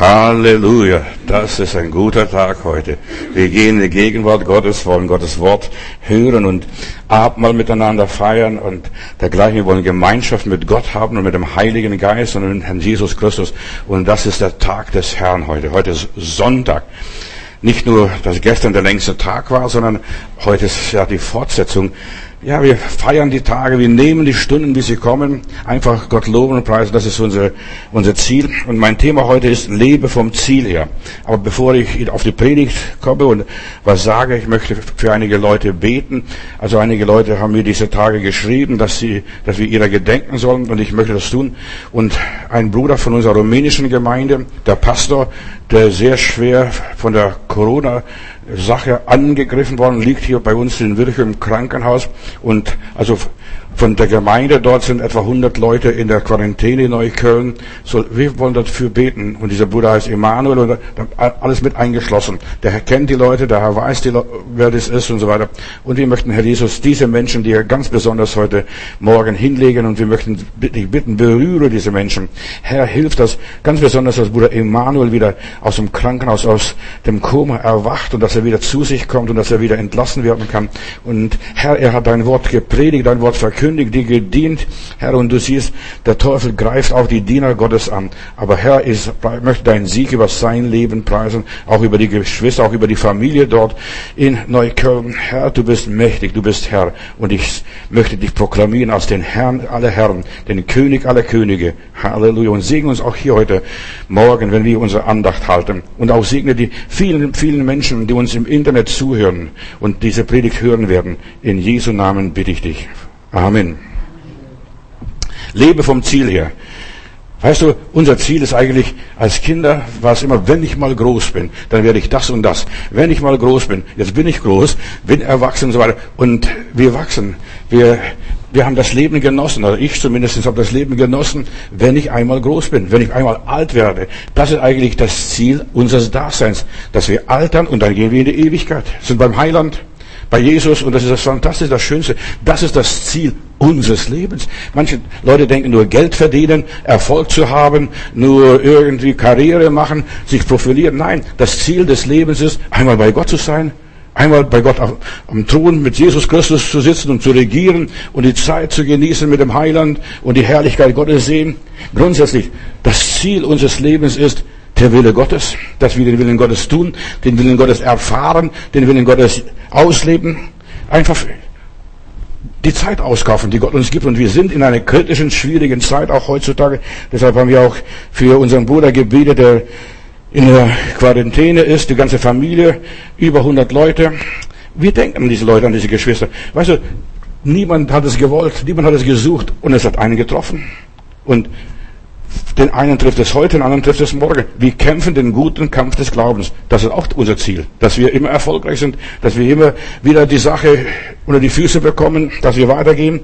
Halleluja, das ist ein guter Tag heute. Wir gehen in die Gegenwart Gottes, wollen Gottes Wort hören und Abendmahl miteinander feiern und dergleichen. Wir wollen Gemeinschaft mit Gott haben und mit dem Heiligen Geist und mit Herrn Jesus Christus. Und das ist der Tag des Herrn heute. Heute ist Sonntag. Nicht nur, dass gestern der längste Tag war, sondern heute ist ja die Fortsetzung ja, wir feiern die Tage, wir nehmen die Stunden, wie sie kommen. Einfach Gott loben und preisen, das ist unser, unser Ziel. Und mein Thema heute ist Lebe vom Ziel her. Aber bevor ich auf die Predigt komme und was sage, ich möchte für einige Leute beten. Also einige Leute haben mir diese Tage geschrieben, dass sie, dass wir ihrer gedenken sollen und ich möchte das tun. Und ein Bruder von unserer rumänischen Gemeinde, der Pastor, der sehr schwer von der Corona Sache angegriffen worden, liegt hier bei uns in Virchow im Krankenhaus. Und also von der Gemeinde dort sind etwa 100 Leute in der Quarantäne in Neukölln. So, wir wollen dafür beten. Und dieser Bruder heißt Emanuel und alles mit eingeschlossen. Der Herr kennt die Leute, der Herr weiß, die, wer das ist und so weiter. Und wir möchten, Herr Jesus, diese Menschen, die ganz besonders heute Morgen hinlegen und wir möchten dich bitten, berühre diese Menschen. Herr, hilf das ganz besonders, dass Bruder Emanuel wieder aus dem Krankenhaus, aus dem Koma erwacht und dass er wieder zu sich kommt und dass er wieder entlassen werden kann. Und Herr, er hat dein Wort gepredigt, dein Wort verkündet verkündigt, dir gedient, Herr, und du siehst, der Teufel greift auch die Diener Gottes an. Aber Herr, ich möchte deinen Sieg über sein Leben preisen, auch über die Geschwister, auch über die Familie dort in Neukölln. Herr, du bist mächtig, du bist Herr. Und ich möchte dich proklamieren als den Herrn aller Herren, den König aller Könige. Halleluja. Und segne uns auch hier heute Morgen, wenn wir unsere Andacht halten. Und auch segne die vielen, vielen Menschen, die uns im Internet zuhören und diese Predigt hören werden. In Jesu Namen bitte ich dich. Amen. Lebe vom Ziel her. Weißt du, unser Ziel ist eigentlich, als Kinder war es immer, wenn ich mal groß bin, dann werde ich das und das. Wenn ich mal groß bin, jetzt bin ich groß, bin erwachsen und so weiter. Und wir wachsen. Wir, wir haben das Leben genossen, also ich zumindest habe das Leben genossen, wenn ich einmal groß bin, wenn ich einmal alt werde. Das ist eigentlich das Ziel unseres Daseins, dass wir altern und dann gehen wir in die Ewigkeit. Sind beim Heiland bei Jesus und das ist das Fantastische, das Schönste. Das ist das Ziel unseres Lebens. Manche Leute denken nur Geld verdienen, Erfolg zu haben, nur irgendwie Karriere machen, sich profilieren. Nein, das Ziel des Lebens ist, einmal bei Gott zu sein, einmal bei Gott am Thron mit Jesus Christus zu sitzen und zu regieren und die Zeit zu genießen mit dem Heiland und die Herrlichkeit Gottes sehen. Grundsätzlich, das Ziel unseres Lebens ist, der Wille Gottes, dass wir den Willen Gottes tun, den Willen Gottes erfahren, den Willen Gottes ausleben, einfach die Zeit auskaufen, die Gott uns gibt. Und wir sind in einer kritischen, schwierigen Zeit, auch heutzutage. Deshalb haben wir auch für unseren Bruder gebetet, der in der Quarantäne ist, die ganze Familie, über 100 Leute. Wir denken an diese Leute, an diese Geschwister. Weißt du, niemand hat es gewollt, niemand hat es gesucht und es hat einen getroffen. Und den einen trifft es heute, den anderen trifft es morgen. Wir kämpfen den guten Kampf des Glaubens. Das ist auch unser Ziel. Dass wir immer erfolgreich sind, dass wir immer wieder die Sache unter die Füße bekommen, dass wir weitergehen.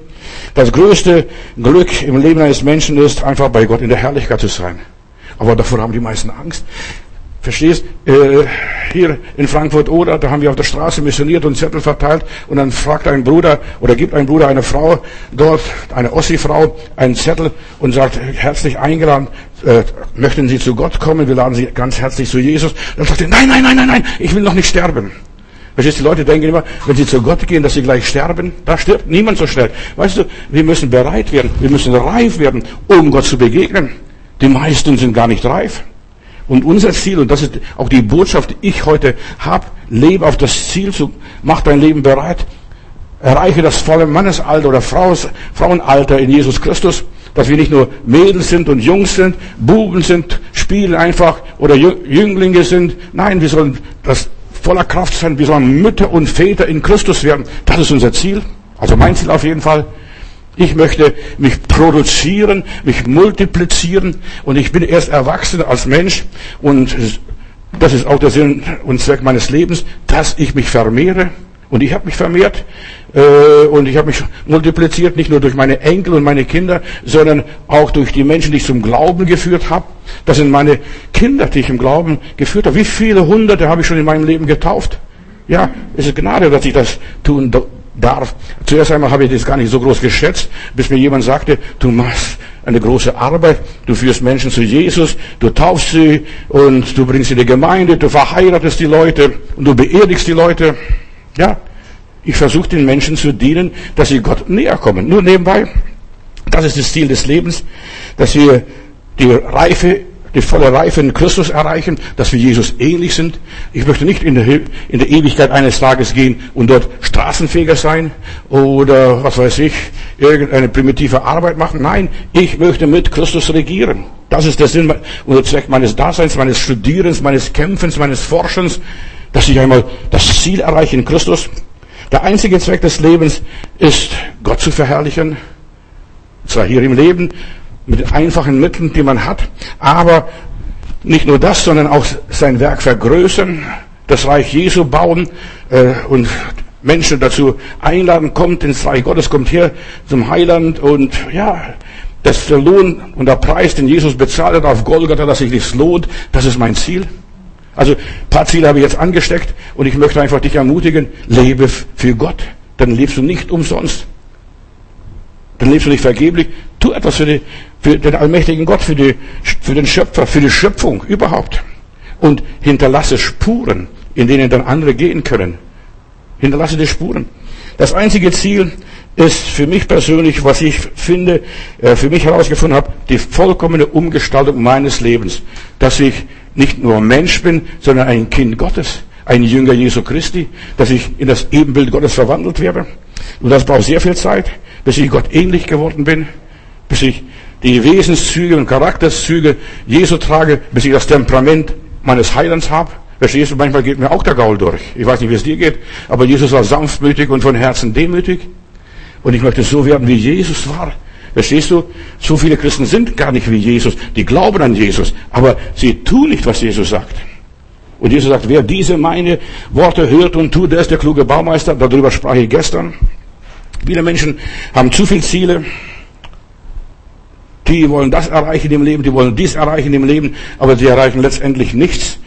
Das größte Glück im Leben eines Menschen ist, einfach bei Gott in der Herrlichkeit zu sein. Aber davor haben die meisten Angst. Verstehst? Äh, hier in Frankfurt oder, da haben wir auf der Straße missioniert und Zettel verteilt und dann fragt ein Bruder oder gibt ein Bruder eine Frau dort, eine Ossi-Frau, einen Zettel und sagt, herzlich eingeladen, äh, möchten Sie zu Gott kommen? Wir laden Sie ganz herzlich zu Jesus. Dann sagt er, nein, nein, nein, nein, nein, ich will noch nicht sterben. Verstehst du, die Leute denken immer, wenn sie zu Gott gehen, dass sie gleich sterben. Da stirbt niemand so schnell. Weißt du, wir müssen bereit werden, wir müssen reif werden, um Gott zu begegnen. Die meisten sind gar nicht reif. Und unser Ziel, und das ist auch die Botschaft, die ich heute habe, lebe auf das Ziel zu, mach dein Leben bereit, erreiche das volle Mannesalter oder Frauenalter in Jesus Christus, dass wir nicht nur Mädels sind und Jungs sind, Buben sind, spielen einfach oder Jünglinge sind. Nein, wir sollen das voller Kraft sein, wir sollen Mütter und Väter in Christus werden. Das ist unser Ziel. Also mein Ziel auf jeden Fall. Ich möchte mich produzieren, mich multiplizieren und ich bin erst erwachsen als Mensch und das ist auch der Sinn und Zweck meines Lebens, dass ich mich vermehre. Und ich habe mich vermehrt äh, und ich habe mich multipliziert, nicht nur durch meine Enkel und meine Kinder, sondern auch durch die Menschen, die ich zum Glauben geführt habe. Das sind meine Kinder, die ich im Glauben geführt habe. Wie viele Hunderte habe ich schon in meinem Leben getauft? Ja, es ist Gnade, dass ich das tun darf. Zuerst einmal habe ich das gar nicht so groß geschätzt, bis mir jemand sagte, du machst eine große Arbeit, du führst Menschen zu Jesus, du taufst sie und du bringst sie in die Gemeinde, du verheiratest die Leute und du beerdigst die Leute. Ja, ich versuche den Menschen zu dienen, dass sie Gott näher kommen. Nur nebenbei, das ist das Ziel des Lebens, dass wir die Reife die volle Reife in Christus erreichen, dass wir Jesus ähnlich sind. Ich möchte nicht in der, in der Ewigkeit eines Tages gehen und dort Straßenfeger sein oder was weiß ich, irgendeine primitive Arbeit machen. Nein, ich möchte mit Christus regieren. Das ist der Sinn und der Zweck meines Daseins, meines Studierens, meines Kämpfens, meines Forschens, dass ich einmal das Ziel erreiche in Christus. Der einzige Zweck des Lebens ist, Gott zu verherrlichen. Zwar hier im Leben, mit einfachen Mitteln, die man hat, aber nicht nur das, sondern auch sein Werk vergrößern, das Reich Jesu bauen äh, und Menschen dazu einladen, kommt ins Reich Gottes, kommt hier zum Heiland und ja, das ist der Lohn und der Preis, den Jesus bezahlt hat auf Golgatha, dass sich das lohnt, das ist mein Ziel. Also paar Ziele habe ich jetzt angesteckt und ich möchte einfach dich ermutigen, lebe für Gott, dann lebst du nicht umsonst. Dann lebst du nicht vergeblich. Tu etwas für, die, für den allmächtigen Gott, für, die, für den Schöpfer, für die Schöpfung überhaupt. Und hinterlasse Spuren, in denen dann andere gehen können. Hinterlasse die Spuren. Das einzige Ziel ist für mich persönlich, was ich finde, äh, für mich herausgefunden habe, die vollkommene Umgestaltung meines Lebens. Dass ich nicht nur Mensch bin, sondern ein Kind Gottes, ein Jünger Jesu Christi, dass ich in das Ebenbild Gottes verwandelt werde. Und das braucht sehr viel Zeit bis ich Gott ähnlich geworden bin, bis ich die Wesenszüge und Charakterzüge Jesu trage, bis ich das Temperament meines Heilands habe. Verstehst du, manchmal geht mir auch der Gaul durch. Ich weiß nicht, wie es dir geht, aber Jesus war sanftmütig und von Herzen demütig. Und ich möchte so werden, wie Jesus war. Verstehst du? So viele Christen sind gar nicht wie Jesus. Die glauben an Jesus, aber sie tun nicht, was Jesus sagt. Und Jesus sagt, wer diese meine Worte hört und tut, der ist der kluge Baumeister. Darüber sprach ich gestern. Viele Menschen haben zu viele Ziele. Die wollen das erreichen im Leben, die wollen dies erreichen im Leben, aber sie erreichen letztendlich nichts.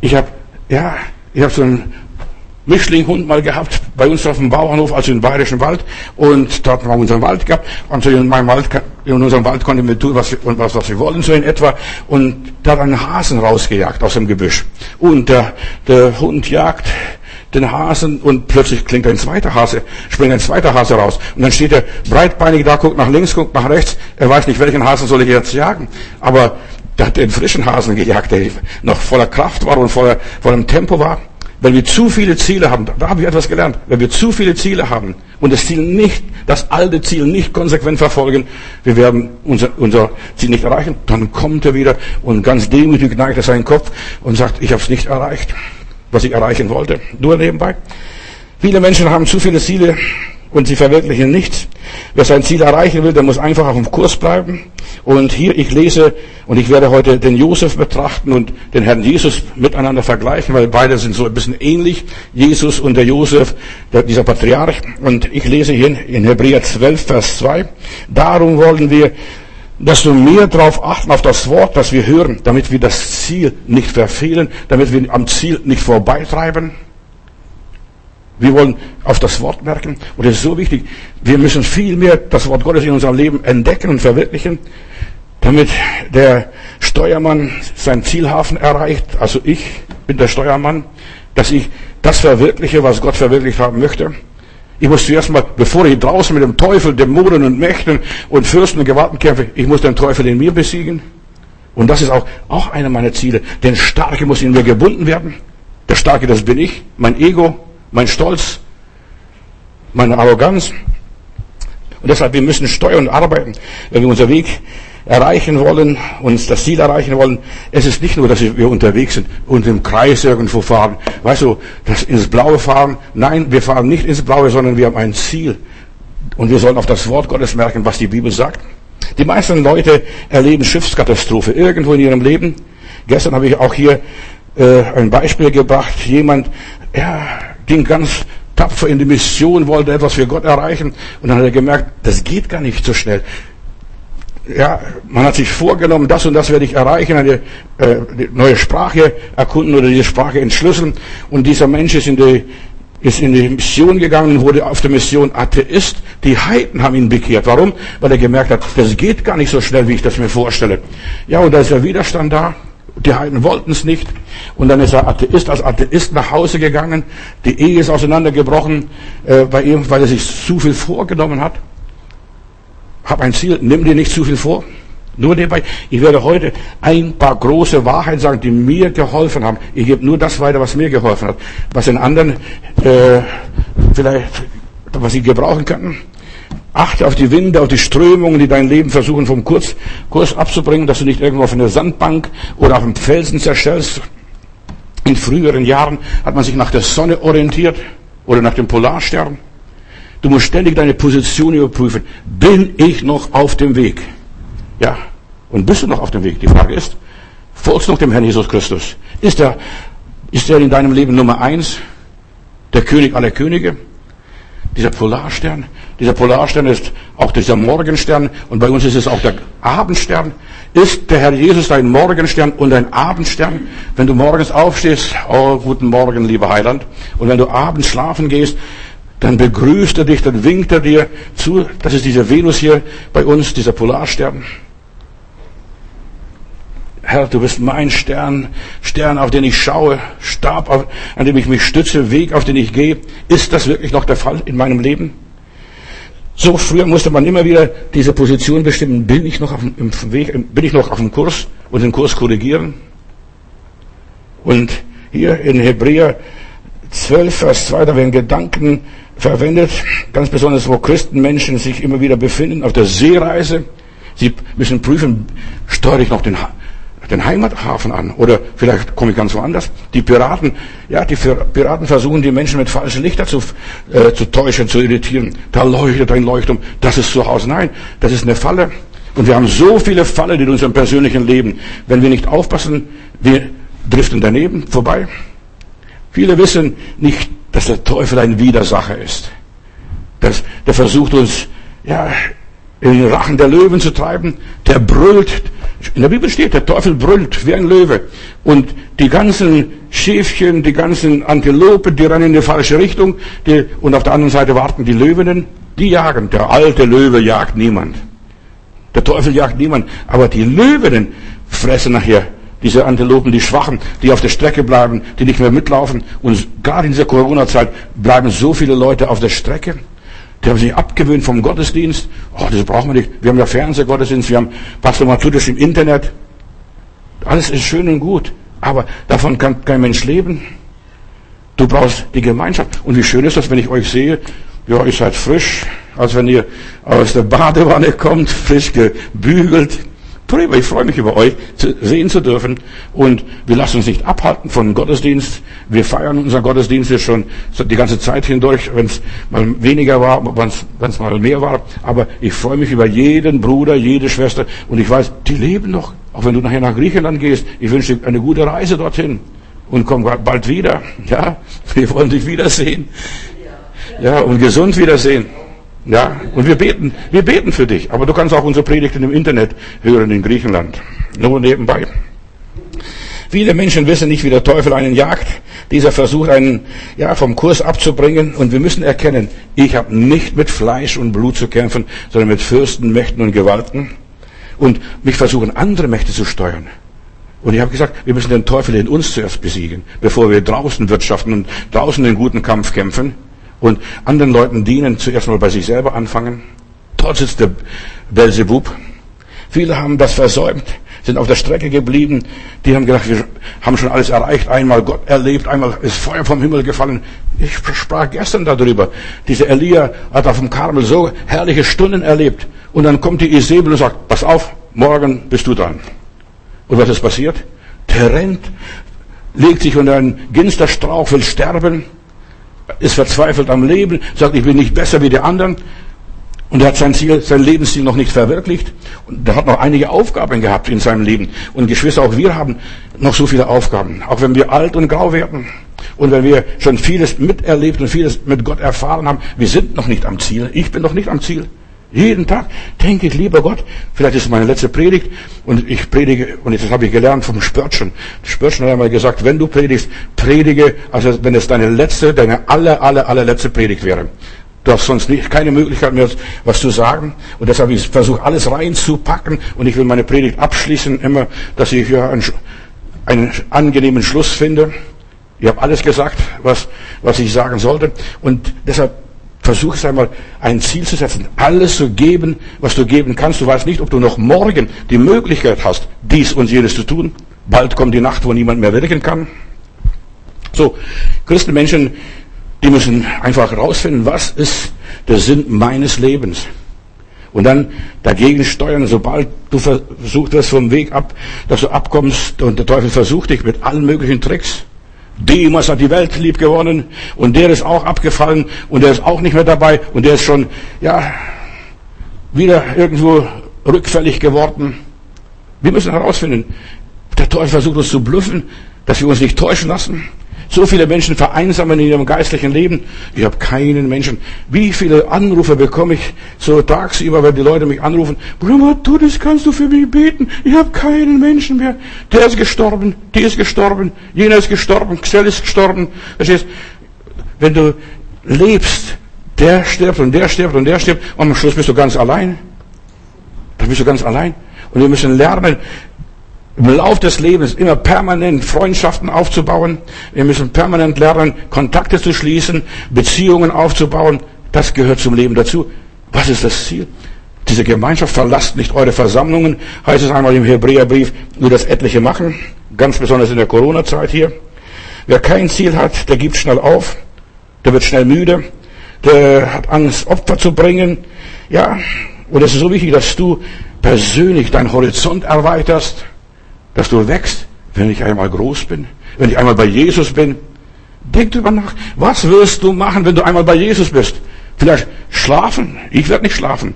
Ich habe, ja, ich habe so einen Mischlinghund mal gehabt bei uns auf dem Bauernhof, also im Bayerischen Wald. Und dort haben wir unseren Wald gehabt. Und in, meinem Wald, in unserem Wald konnten wir tun, was, was, was wir wollen, so in etwa. Und da hat einen Hasen rausgejagt aus dem Gebüsch. Und der, der Hund jagt den Hasen und plötzlich klingt ein zweiter Hase, springt ein zweiter Hase raus. Und dann steht er breitbeinig da, guckt nach links, guckt nach rechts. Er weiß nicht, welchen Hasen soll ich jetzt jagen. Aber der hat den frischen Hasen gejagt, der noch voller Kraft war und voller, vollem Tempo war. Wenn wir zu viele Ziele haben, da habe ich etwas gelernt, wenn wir zu viele Ziele haben und das Ziel nicht, das alte Ziel nicht konsequent verfolgen, wir werden unser, unser Ziel nicht erreichen, dann kommt er wieder und ganz demütig neigt er seinen Kopf und sagt, ich habe es nicht erreicht was ich erreichen wollte. Nur nebenbei. Viele Menschen haben zu viele Ziele und sie verwirklichen nichts. Wer sein Ziel erreichen will, der muss einfach auf dem Kurs bleiben. Und hier, ich lese, und ich werde heute den Josef betrachten und den Herrn Jesus miteinander vergleichen, weil beide sind so ein bisschen ähnlich. Jesus und der Josef, der, dieser Patriarch. Und ich lese hier in Hebräer 12, Vers 2. Darum wollen wir dass wir mehr darauf achten, auf das Wort, das wir hören, damit wir das Ziel nicht verfehlen, damit wir am Ziel nicht vorbeitreiben. Wir wollen auf das Wort merken. Und es ist so wichtig, wir müssen viel mehr das Wort Gottes in unserem Leben entdecken und verwirklichen, damit der Steuermann sein Zielhafen erreicht. Also ich bin der Steuermann, dass ich das verwirkliche, was Gott verwirklicht haben möchte. Ich muss zuerst mal, bevor ich draußen mit dem Teufel, Dämonen und Mächten und Fürsten und Gewalten kämpfe, ich muss den Teufel in mir besiegen. Und das ist auch, auch einer meiner Ziele. Den Starke muss in mir gebunden werden. Der Starke, das bin ich. Mein Ego, mein Stolz, meine Arroganz. Und deshalb, wir müssen steuern und arbeiten, wenn wir unser Weg erreichen wollen, uns das Ziel erreichen wollen, es ist nicht nur, dass wir unterwegs sind und im Kreis irgendwo fahren, weißt du, das ins Blaue fahren. Nein, wir fahren nicht ins Blaue, sondern wir haben ein Ziel. Und wir sollen auf das Wort Gottes merken, was die Bibel sagt. Die meisten Leute erleben Schiffskatastrophe irgendwo in ihrem Leben. Gestern habe ich auch hier äh, ein Beispiel gebracht. Jemand, ja, ging ganz tapfer in die Mission, wollte etwas für Gott erreichen und dann hat er gemerkt, das geht gar nicht so schnell ja, man hat sich vorgenommen, das und das werde ich erreichen, eine äh, neue Sprache erkunden oder diese Sprache entschlüsseln. Und dieser Mensch ist in die ist in die Mission gegangen und wurde auf der Mission Atheist. Die Heiden haben ihn bekehrt. Warum? Weil er gemerkt hat, das geht gar nicht so schnell, wie ich das mir vorstelle. Ja, und da ist der Widerstand da. Die Heiden wollten es nicht. Und dann ist er Atheist, als Atheist nach Hause gegangen. Die Ehe ist auseinandergebrochen äh, bei ihm, weil er sich zu viel vorgenommen hat. Hab ein Ziel, nimm dir nicht zu viel vor. Nur nebenbei, ich werde heute ein paar große Wahrheiten sagen, die mir geholfen haben. Ich gebe nur das weiter, was mir geholfen hat. Was in anderen äh, vielleicht, was sie gebrauchen könnten. Achte auf die Winde, auf die Strömungen, die dein Leben versuchen vom Kurs, Kurs abzubringen, dass du nicht irgendwo auf einer Sandbank oder auf einem Felsen zerstellst. In früheren Jahren hat man sich nach der Sonne orientiert oder nach dem Polarstern. Du musst ständig deine Position überprüfen. Bin ich noch auf dem Weg? Ja. Und bist du noch auf dem Weg? Die Frage ist, folgst du noch dem Herrn Jesus Christus? Ist er, ist er in deinem Leben Nummer eins? Der König aller Könige? Dieser Polarstern? Dieser Polarstern ist auch dieser Morgenstern und bei uns ist es auch der Abendstern. Ist der Herr Jesus dein Morgenstern und ein Abendstern? Wenn du morgens aufstehst, oh, guten Morgen, lieber Heiland. Und wenn du abends schlafen gehst, dann begrüßt er dich, dann winkt er dir zu. Das ist diese Venus hier bei uns, dieser Polarstern. Herr, du bist mein Stern, Stern, auf den ich schaue, Stab, an dem ich mich stütze, Weg, auf den ich gehe. Ist das wirklich noch der Fall in meinem Leben? So früher musste man immer wieder diese Position bestimmen, bin ich noch auf dem Weg, bin ich noch auf dem Kurs und den Kurs korrigieren? Und hier in Hebräer 12, Vers 2, da werden Gedanken verwendet, ganz besonders wo Christenmenschen sich immer wieder befinden auf der Seereise. Sie müssen prüfen, steuere ich noch den den Heimathafen an. Oder vielleicht komme ich ganz woanders. Die Piraten, ja, die Piraten versuchen die Menschen mit falschen Lichter zu, äh, zu täuschen, zu irritieren. Da leuchtet ein Leuchtturm. Das ist zu Hause. Nein, das ist eine Falle. Und wir haben so viele Fallen in unserem persönlichen Leben. Wenn wir nicht aufpassen, wir driften daneben vorbei. Viele wissen nicht, dass der Teufel ein Widersacher ist. Das, der versucht uns, ja, in den Rachen der Löwen zu treiben. Der brüllt. In der Bibel steht, der Teufel brüllt wie ein Löwe. Und die ganzen Schäfchen, die ganzen Antilopen, die rennen in die falsche Richtung. Die, und auf der anderen Seite warten die Löwinnen. Die jagen. Der alte Löwe jagt niemand. Der Teufel jagt niemand. Aber die Löwinnen fressen nachher diese Antilopen, die Schwachen, die auf der Strecke bleiben, die nicht mehr mitlaufen. Und gerade in dieser Corona-Zeit bleiben so viele Leute auf der Strecke. Die haben sich abgewöhnt vom Gottesdienst. Oh, das brauchen wir nicht. Wir haben ja Fernsehgottesdienst, wir haben Pastor Matthäus im Internet. Alles ist schön und gut. Aber davon kann kein Mensch leben. Du brauchst die Gemeinschaft. Und wie schön ist das, wenn ich euch sehe, ja, ihr seid frisch, als wenn ihr aus der Badewanne kommt, frisch gebügelt, Prima, ich freue mich über euch zu sehen zu dürfen. Und wir lassen uns nicht abhalten von Gottesdienst. Wir feiern unseren Gottesdienst jetzt schon die ganze Zeit hindurch, wenn es mal weniger war, wenn es mal mehr war. Aber ich freue mich über jeden Bruder, jede Schwester. Und ich weiß, die leben noch. Auch wenn du nachher nach Griechenland gehst. Ich wünsche dir eine gute Reise dorthin. Und komm bald wieder. Ja, wir wollen dich wiedersehen. Ja, und gesund wiedersehen. Ja, und wir beten, wir beten für dich. Aber du kannst auch unsere Predigten im Internet hören in Griechenland. Nur nebenbei. Viele Menschen wissen nicht, wie der Teufel einen jagt. Dieser versucht einen ja, vom Kurs abzubringen. Und wir müssen erkennen, ich habe nicht mit Fleisch und Blut zu kämpfen, sondern mit Fürsten, Mächten und Gewalten. Und mich versuchen andere Mächte zu steuern. Und ich habe gesagt, wir müssen den Teufel in uns zuerst besiegen, bevor wir draußen wirtschaften und draußen den guten Kampf kämpfen und anderen Leuten dienen, zuerst mal bei sich selber anfangen. Dort sitzt der Belzebub. Viele haben das versäumt, sind auf der Strecke geblieben. Die haben gedacht, wir haben schon alles erreicht. Einmal Gott erlebt, einmal ist Feuer vom Himmel gefallen. Ich sprach gestern darüber. Dieser Elia hat auf dem Karmel so herrliche Stunden erlebt. Und dann kommt die Isabel und sagt, pass auf, morgen bist du dran. Und was ist passiert? Der rennt, legt sich unter einen Ginsterstrauch, will sterben ist verzweifelt am Leben, sagt, ich bin nicht besser wie die anderen. Und er hat sein Ziel, sein Lebensziel noch nicht verwirklicht. Und er hat noch einige Aufgaben gehabt in seinem Leben. Und Geschwister, auch wir haben noch so viele Aufgaben. Auch wenn wir alt und grau werden. Und wenn wir schon vieles miterlebt und vieles mit Gott erfahren haben, wir sind noch nicht am Ziel. Ich bin noch nicht am Ziel. Jeden Tag denke ich, lieber Gott, vielleicht ist es meine letzte Predigt und ich predige, und das habe ich gelernt vom Spörtchen. Spörtchen hat einmal gesagt, wenn du predigst, predige, also wenn es deine letzte, deine aller, aller, allerletzte Predigt wäre. Du hast sonst nicht, keine Möglichkeit mehr, was zu sagen. Und deshalb ich versuche alles reinzupacken und ich will meine Predigt abschließen, immer, dass ich ja einen, einen angenehmen Schluss finde. Ich habe alles gesagt, was, was ich sagen sollte. Und deshalb Versuch es einmal, ein Ziel zu setzen, alles zu geben, was du geben kannst. Du weißt nicht, ob du noch morgen die Möglichkeit hast, dies und jenes zu tun. Bald kommt die Nacht, wo niemand mehr wirken kann. So, Christenmenschen, die müssen einfach herausfinden, was ist der Sinn meines Lebens. Und dann dagegen steuern, sobald du versucht wirst vom Weg ab, dass du abkommst und der Teufel versucht dich mit allen möglichen Tricks. Demas hat die Welt lieb gewonnen und der ist auch abgefallen und der ist auch nicht mehr dabei und der ist schon, ja, wieder irgendwo rückfällig geworden. Wir müssen herausfinden, der Teufel versucht uns zu blüffen, dass wir uns nicht täuschen lassen. So viele Menschen vereinsamen in ihrem geistlichen Leben. Ich habe keinen Menschen. Wie viele Anrufe bekomme ich so tagsüber, wenn die Leute mich anrufen. Bruder, das kannst du für mich beten. Ich habe keinen Menschen mehr. Der ist gestorben, die ist gestorben, jener ist gestorben, Xell ist gestorben. Verstehst? Wenn du lebst, der stirbt und der stirbt und der stirbt, und am Schluss bist du ganz allein. Dann bist du ganz allein. Und wir müssen lernen, im Lauf des Lebens immer permanent Freundschaften aufzubauen. Wir müssen permanent lernen, Kontakte zu schließen, Beziehungen aufzubauen. Das gehört zum Leben dazu. Was ist das Ziel? Diese Gemeinschaft verlasst nicht eure Versammlungen, heißt es einmal im Hebräerbrief, nur das etliche machen, ganz besonders in der Corona-Zeit hier. Wer kein Ziel hat, der gibt schnell auf, der wird schnell müde, der hat Angst, Opfer zu bringen. Ja, und es ist so wichtig, dass du persönlich deinen Horizont erweiterst, dass du wächst, wenn ich einmal groß bin, wenn ich einmal bei Jesus bin. Denk drüber nach. Was wirst du machen, wenn du einmal bei Jesus bist? Vielleicht schlafen. Ich werde nicht schlafen.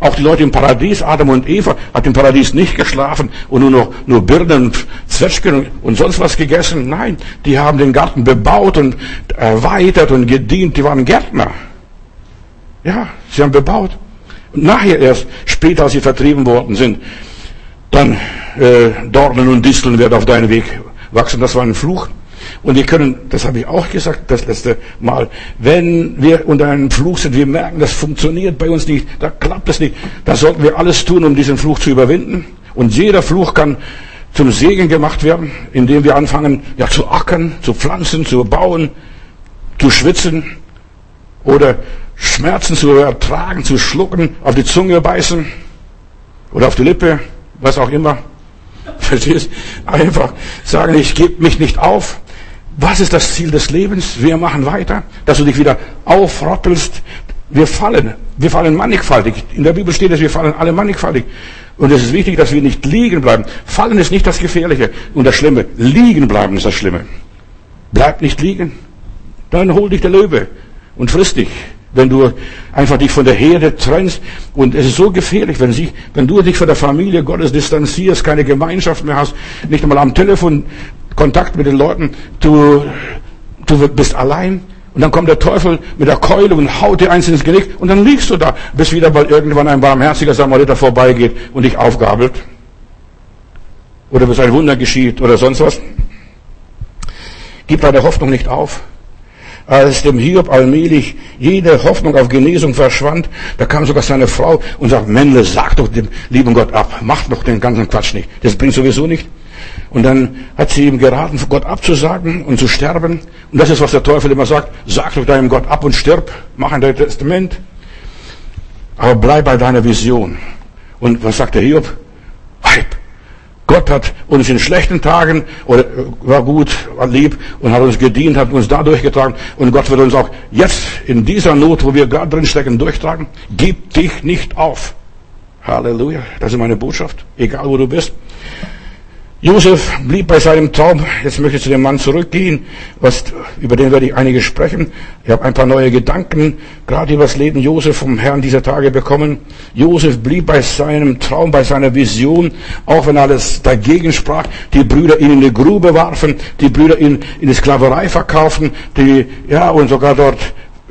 Auch die Leute im Paradies, Adam und Eva, hat im Paradies nicht geschlafen und nur noch nur Birnen und Zwetschgen und sonst was gegessen. Nein, die haben den Garten bebaut und erweitert und gedient. Die waren Gärtner. Ja, sie haben bebaut. Und nachher erst, später, als sie vertrieben worden sind, dann äh, Dornen und Disteln werden auf deinen Weg wachsen. Das war ein Fluch. Und wir können, das habe ich auch gesagt das letzte Mal, wenn wir unter einem Fluch sind, wir merken, das funktioniert bei uns nicht, da klappt es nicht, da sollten wir alles tun, um diesen Fluch zu überwinden. Und jeder Fluch kann zum Segen gemacht werden, indem wir anfangen, ja, zu ackern, zu pflanzen, zu bauen, zu schwitzen oder Schmerzen zu ertragen, zu schlucken, auf die Zunge beißen oder auf die Lippe was auch immer. Verstehst? Einfach sagen, ich gebe mich nicht auf. Was ist das Ziel des Lebens? Wir machen weiter, dass du dich wieder aufroppelst. Wir fallen. Wir fallen mannigfaltig. In der Bibel steht es, wir fallen alle mannigfaltig. Und es ist wichtig, dass wir nicht liegen bleiben. Fallen ist nicht das Gefährliche und das Schlimme. Liegen bleiben ist das Schlimme. Bleib nicht liegen. Dann hol dich der Löwe und frisst dich wenn du einfach dich von der Herde trennst. Und es ist so gefährlich, wenn, sie, wenn du dich von der Familie Gottes distanzierst, keine Gemeinschaft mehr hast, nicht einmal am Telefon Kontakt mit den Leuten, du, du bist allein. Und dann kommt der Teufel mit der Keule und haut dir eins ins Genick und dann liegst du da, bis wieder bald irgendwann ein barmherziger Samariter vorbeigeht und dich aufgabelt. Oder bis ein Wunder geschieht oder sonst was. Gib deine Hoffnung nicht auf als dem Hiob allmählich jede Hoffnung auf Genesung verschwand, da kam sogar seine Frau und sagt, Männle, sag doch dem lieben Gott ab, mach doch den ganzen Quatsch nicht. Das bringt sowieso nicht. Und dann hat sie ihm geraten, Gott abzusagen und zu sterben. Und das ist, was der Teufel immer sagt. Sag doch deinem Gott ab und stirb. Mach ein Testament. Aber bleib bei deiner Vision. Und was sagt der Hiob? Weib, Gott hat uns in schlechten Tagen oder war gut, war lieb und hat uns gedient, hat uns da durchgetragen. Und Gott wird uns auch jetzt in dieser Not, wo wir gerade drin stecken, durchtragen. Gib dich nicht auf. Halleluja. Das ist meine Botschaft. Egal wo du bist. Josef blieb bei seinem Traum. Jetzt möchte ich zu dem Mann zurückgehen, was, über den werde ich einiges sprechen. Ich habe ein paar neue Gedanken, gerade über das Leben Josef vom Herrn dieser Tage bekommen. Josef blieb bei seinem Traum, bei seiner Vision, auch wenn alles dagegen sprach. Die Brüder ihn in die Grube warfen, die Brüder ihn in die Sklaverei verkaufen, die, ja, und sogar dort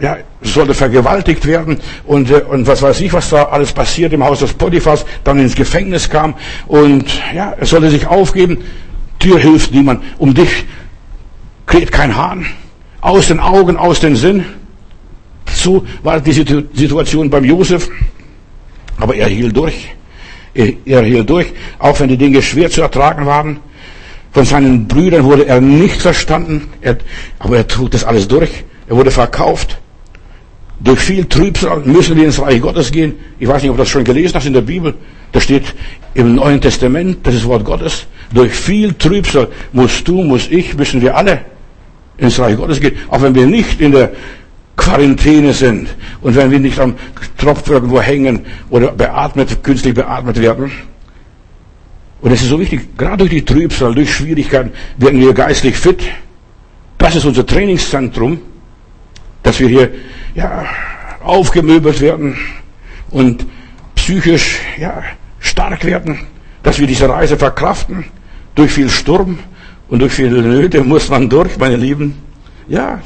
ja, sollte vergewaltigt werden und, äh, und was weiß ich, was da alles passiert im Haus des Potiphas, dann ins Gefängnis kam und ja, er sollte sich aufgeben. Dir hilft niemand. Um dich kräht kein Hahn. Aus den Augen, aus den Sinn. So war die Situation beim Josef. Aber er hielt durch. Er, er hielt durch, auch wenn die Dinge schwer zu ertragen waren. Von seinen Brüdern wurde er nicht verstanden, er, aber er trug das alles durch. Er wurde verkauft. Durch viel Trübsal müssen wir ins Reich Gottes gehen. Ich weiß nicht, ob du das schon gelesen hast in der Bibel. Da steht im Neuen Testament, das ist Wort Gottes. Durch viel Trübsal musst du, muss ich, müssen wir alle ins Reich Gottes gehen. Auch wenn wir nicht in der Quarantäne sind und wenn wir nicht am Tropf irgendwo hängen oder beatmet, künstlich beatmet werden. Und es ist so wichtig, gerade durch die Trübsal, durch Schwierigkeiten werden wir geistlich fit. Das ist unser Trainingszentrum, dass wir hier ja, aufgemöbelt werden und psychisch ja, stark werden, dass wir diese Reise verkraften. Durch viel Sturm und durch viele Nöte muss man durch, meine Lieben. Ja,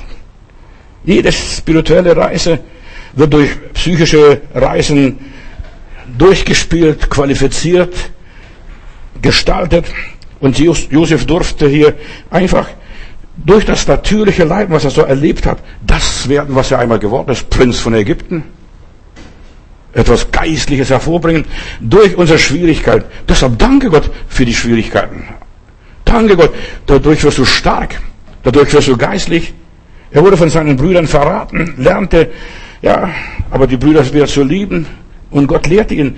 jede spirituelle Reise wird durch psychische Reisen durchgespielt, qualifiziert, gestaltet. Und Josef durfte hier einfach durch das natürliche Leiden, was er so erlebt hat, das werden, was er einmal geworden ist, Prinz von Ägypten, etwas Geistliches hervorbringen, durch unsere Schwierigkeiten. Deshalb danke Gott für die Schwierigkeiten. Danke Gott, dadurch wirst du stark, dadurch wirst du geistlich. Er wurde von seinen Brüdern verraten, lernte, ja, aber die Brüder wieder zu lieben und Gott lehrte ihn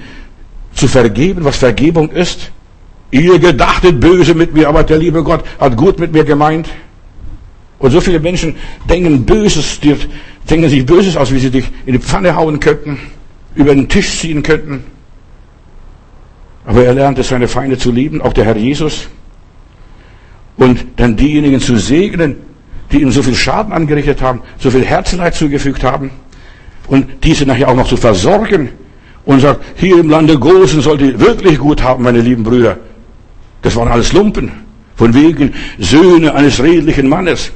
zu vergeben, was Vergebung ist. Ihr gedachtet böse mit mir, aber der liebe Gott hat gut mit mir gemeint. Und so viele Menschen denken Böses, denken sich Böses aus, wie sie dich in die Pfanne hauen könnten, über den Tisch ziehen könnten. Aber er lernte seine Feinde zu lieben, auch der Herr Jesus. Und dann diejenigen zu segnen, die ihm so viel Schaden angerichtet haben, so viel Herzleid zugefügt haben. Und diese nachher auch noch zu versorgen. Und sagt, hier im Lande Gosen sollt ihr wirklich gut haben, meine lieben Brüder. Das waren alles Lumpen. Von wegen Söhne eines redlichen Mannes.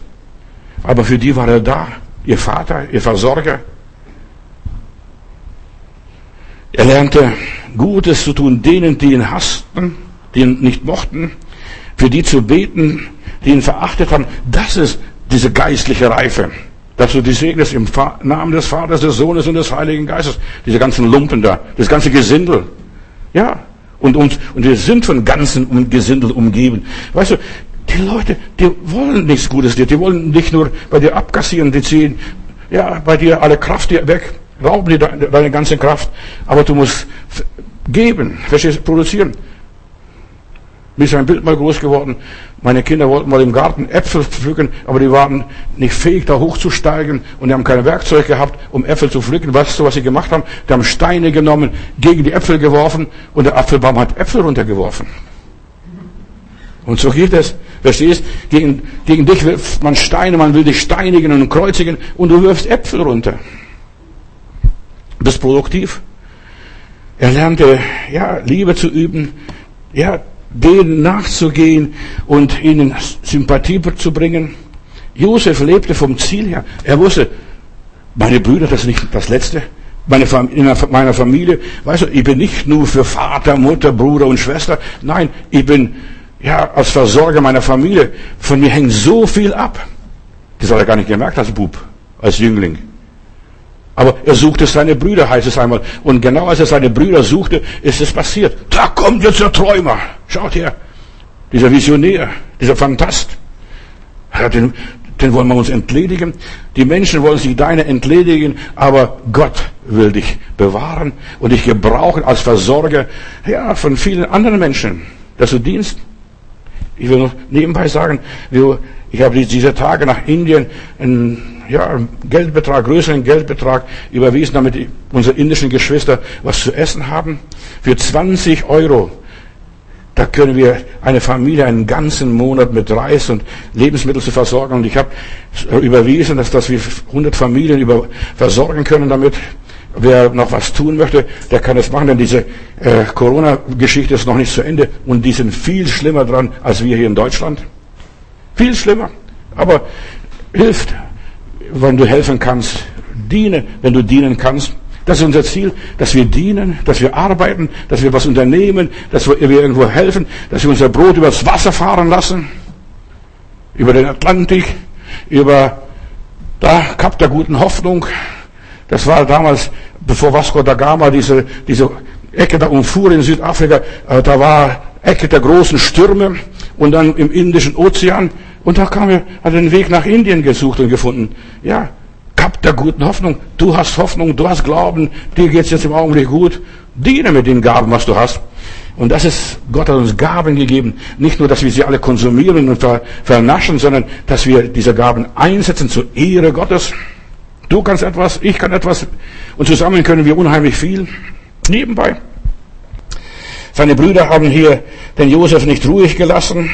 Aber für die war er da, ihr Vater, ihr Versorger. Er lernte Gutes zu tun denen, die ihn hassten, die ihn nicht mochten, für die zu beten, die ihn verachtet haben. Das ist diese geistliche Reife. Dass du die segnest im Namen des Vaters, des Sohnes und des Heiligen Geistes. Diese ganzen Lumpen da, das ganze Gesindel. Ja, und, uns, und wir sind von ganzen Gesindel umgeben. Weißt du, die Leute, die wollen nichts Gutes dir. Die wollen nicht nur bei dir abkassieren, die ziehen ja, bei dir alle Kraft weg, rauben dir deine ganze Kraft. Aber du musst geben, verstehst, produzieren. Mir ist ein Bild mal groß geworden. Meine Kinder wollten mal im Garten Äpfel pflücken, aber die waren nicht fähig, da hochzusteigen und die haben kein Werkzeug gehabt, um Äpfel zu pflücken. Weißt du, was sie gemacht haben? Die haben Steine genommen, gegen die Äpfel geworfen und der Apfelbaum hat Äpfel runtergeworfen. Und so geht es. Verstehst? Gegen, gegen dich wirft man Steine, man will dich steinigen und kreuzigen und du wirfst Äpfel runter. Bist produktiv. Er lernte, ja, Liebe zu üben, ja, denen nachzugehen und ihnen Sympathie zu bringen. Josef lebte vom Ziel her. Er wusste, meine Brüder, das ist nicht das Letzte. Meine in meiner Familie, weißt du, ich bin nicht nur für Vater, Mutter, Bruder und Schwester. Nein, ich bin ja, als Versorger meiner Familie, von mir hängt so viel ab. Das hat er gar nicht gemerkt als Bub, als Jüngling. Aber er suchte seine Brüder, heißt es einmal. Und genau als er seine Brüder suchte, ist es passiert. Da kommt jetzt der Träumer. Schaut her. Dieser Visionär, dieser Fantast. Den, den wollen wir uns entledigen. Die Menschen wollen sich deine entledigen, aber Gott will dich bewahren und dich gebrauchen als Versorger ja, von vielen anderen Menschen, dass du dienst. Ich will noch nebenbei sagen, ich habe diese Tage nach Indien einen, ja, Geldbetrag, größeren Geldbetrag überwiesen, damit unsere indischen Geschwister was zu essen haben. Für 20 Euro. Da können wir eine Familie einen ganzen Monat mit Reis und Lebensmittel zu versorgen. Und ich habe überwiesen, dass, dass wir 100 Familien über, versorgen können damit. Wer noch was tun möchte, der kann es machen, denn diese äh, Corona-Geschichte ist noch nicht zu Ende und die sind viel schlimmer dran als wir hier in Deutschland. Viel schlimmer. Aber hilft, wenn du helfen kannst, Diene, wenn du dienen kannst. Das ist unser Ziel, dass wir dienen, dass wir arbeiten, dass wir was unternehmen, dass wir irgendwo helfen, dass wir unser Brot übers Wasser fahren lassen, über den Atlantik, über da Kap der guten Hoffnung. Das war damals, bevor Vasco da Gama diese, diese Ecke da umfuhr in Südafrika, äh, da war Ecke der großen Stürme und dann im Indischen Ozean und da kam er, hat den Weg nach Indien gesucht und gefunden. Ja, Kap der guten Hoffnung. Du hast Hoffnung, du hast Glauben, dir geht's jetzt im Augenblick gut. Diene mit den Gaben, was du hast. Und das ist, Gott hat uns Gaben gegeben. Nicht nur, dass wir sie alle konsumieren und vernaschen, sondern dass wir diese Gaben einsetzen zur Ehre Gottes. Du kannst etwas, ich kann etwas und zusammen können wir unheimlich viel. Nebenbei. Seine Brüder haben hier den Josef nicht ruhig gelassen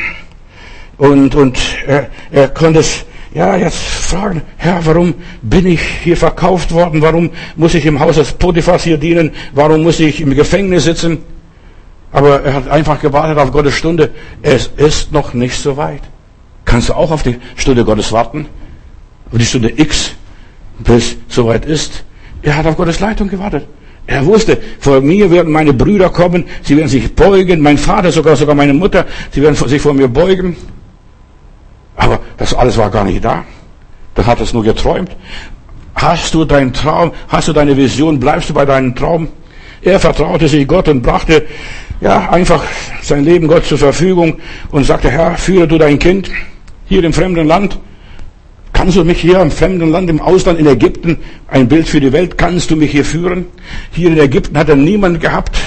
und, und er, er konnte es ja, jetzt fragen, Herr, warum bin ich hier verkauft worden? Warum muss ich im Haus des Potiphas hier dienen? Warum muss ich im Gefängnis sitzen? Aber er hat einfach gewartet auf Gottes Stunde. Es ist noch nicht so weit. Kannst du auch auf die Stunde Gottes warten? Auf die Stunde X, bis soweit ist? Er hat auf Gottes Leitung gewartet. Er wusste, vor mir werden meine Brüder kommen, sie werden sich beugen, mein Vater, sogar, sogar meine Mutter, sie werden sich vor mir beugen. Aber das alles war gar nicht da. Da hat es nur geträumt. Hast du deinen Traum, hast du deine Vision, bleibst du bei deinem Traum? Er vertraute sich Gott und brachte ja einfach sein Leben Gott zur Verfügung und sagte, Herr, führe du dein Kind hier im fremden Land. Kannst du mich hier im fremden Land, im Ausland, in Ägypten, ein Bild für die Welt, kannst du mich hier führen? Hier in Ägypten hat er niemanden gehabt,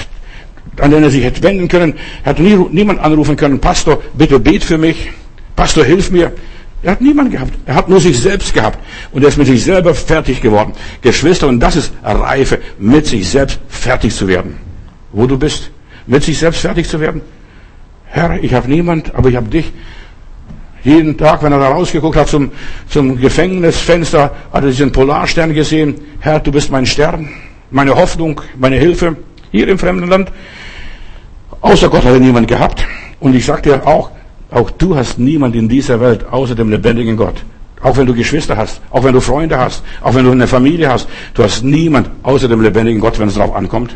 an den er sich hätte wenden können. Er hat nie, niemand anrufen können, Pastor, bitte bet für mich. Pastor, hilf mir. Er hat niemanden gehabt. Er hat nur sich selbst gehabt. Und er ist mit sich selber fertig geworden. Geschwister, und das ist Reife, mit sich selbst fertig zu werden. Wo du bist, mit sich selbst fertig zu werden. Herr, ich habe niemand, aber ich habe dich. Jeden Tag, wenn er da rausgeguckt hat zum, zum Gefängnisfenster, hat er diesen Polarstern gesehen. Herr, du bist mein Stern, meine Hoffnung, meine Hilfe hier im fremden Land. Außer Gott hat er niemand gehabt. Und ich dir auch, auch du hast niemand in dieser Welt außer dem lebendigen Gott. Auch wenn du Geschwister hast, auch wenn du Freunde hast, auch wenn du eine Familie hast, du hast niemand außer dem lebendigen Gott, wenn es darauf ankommt.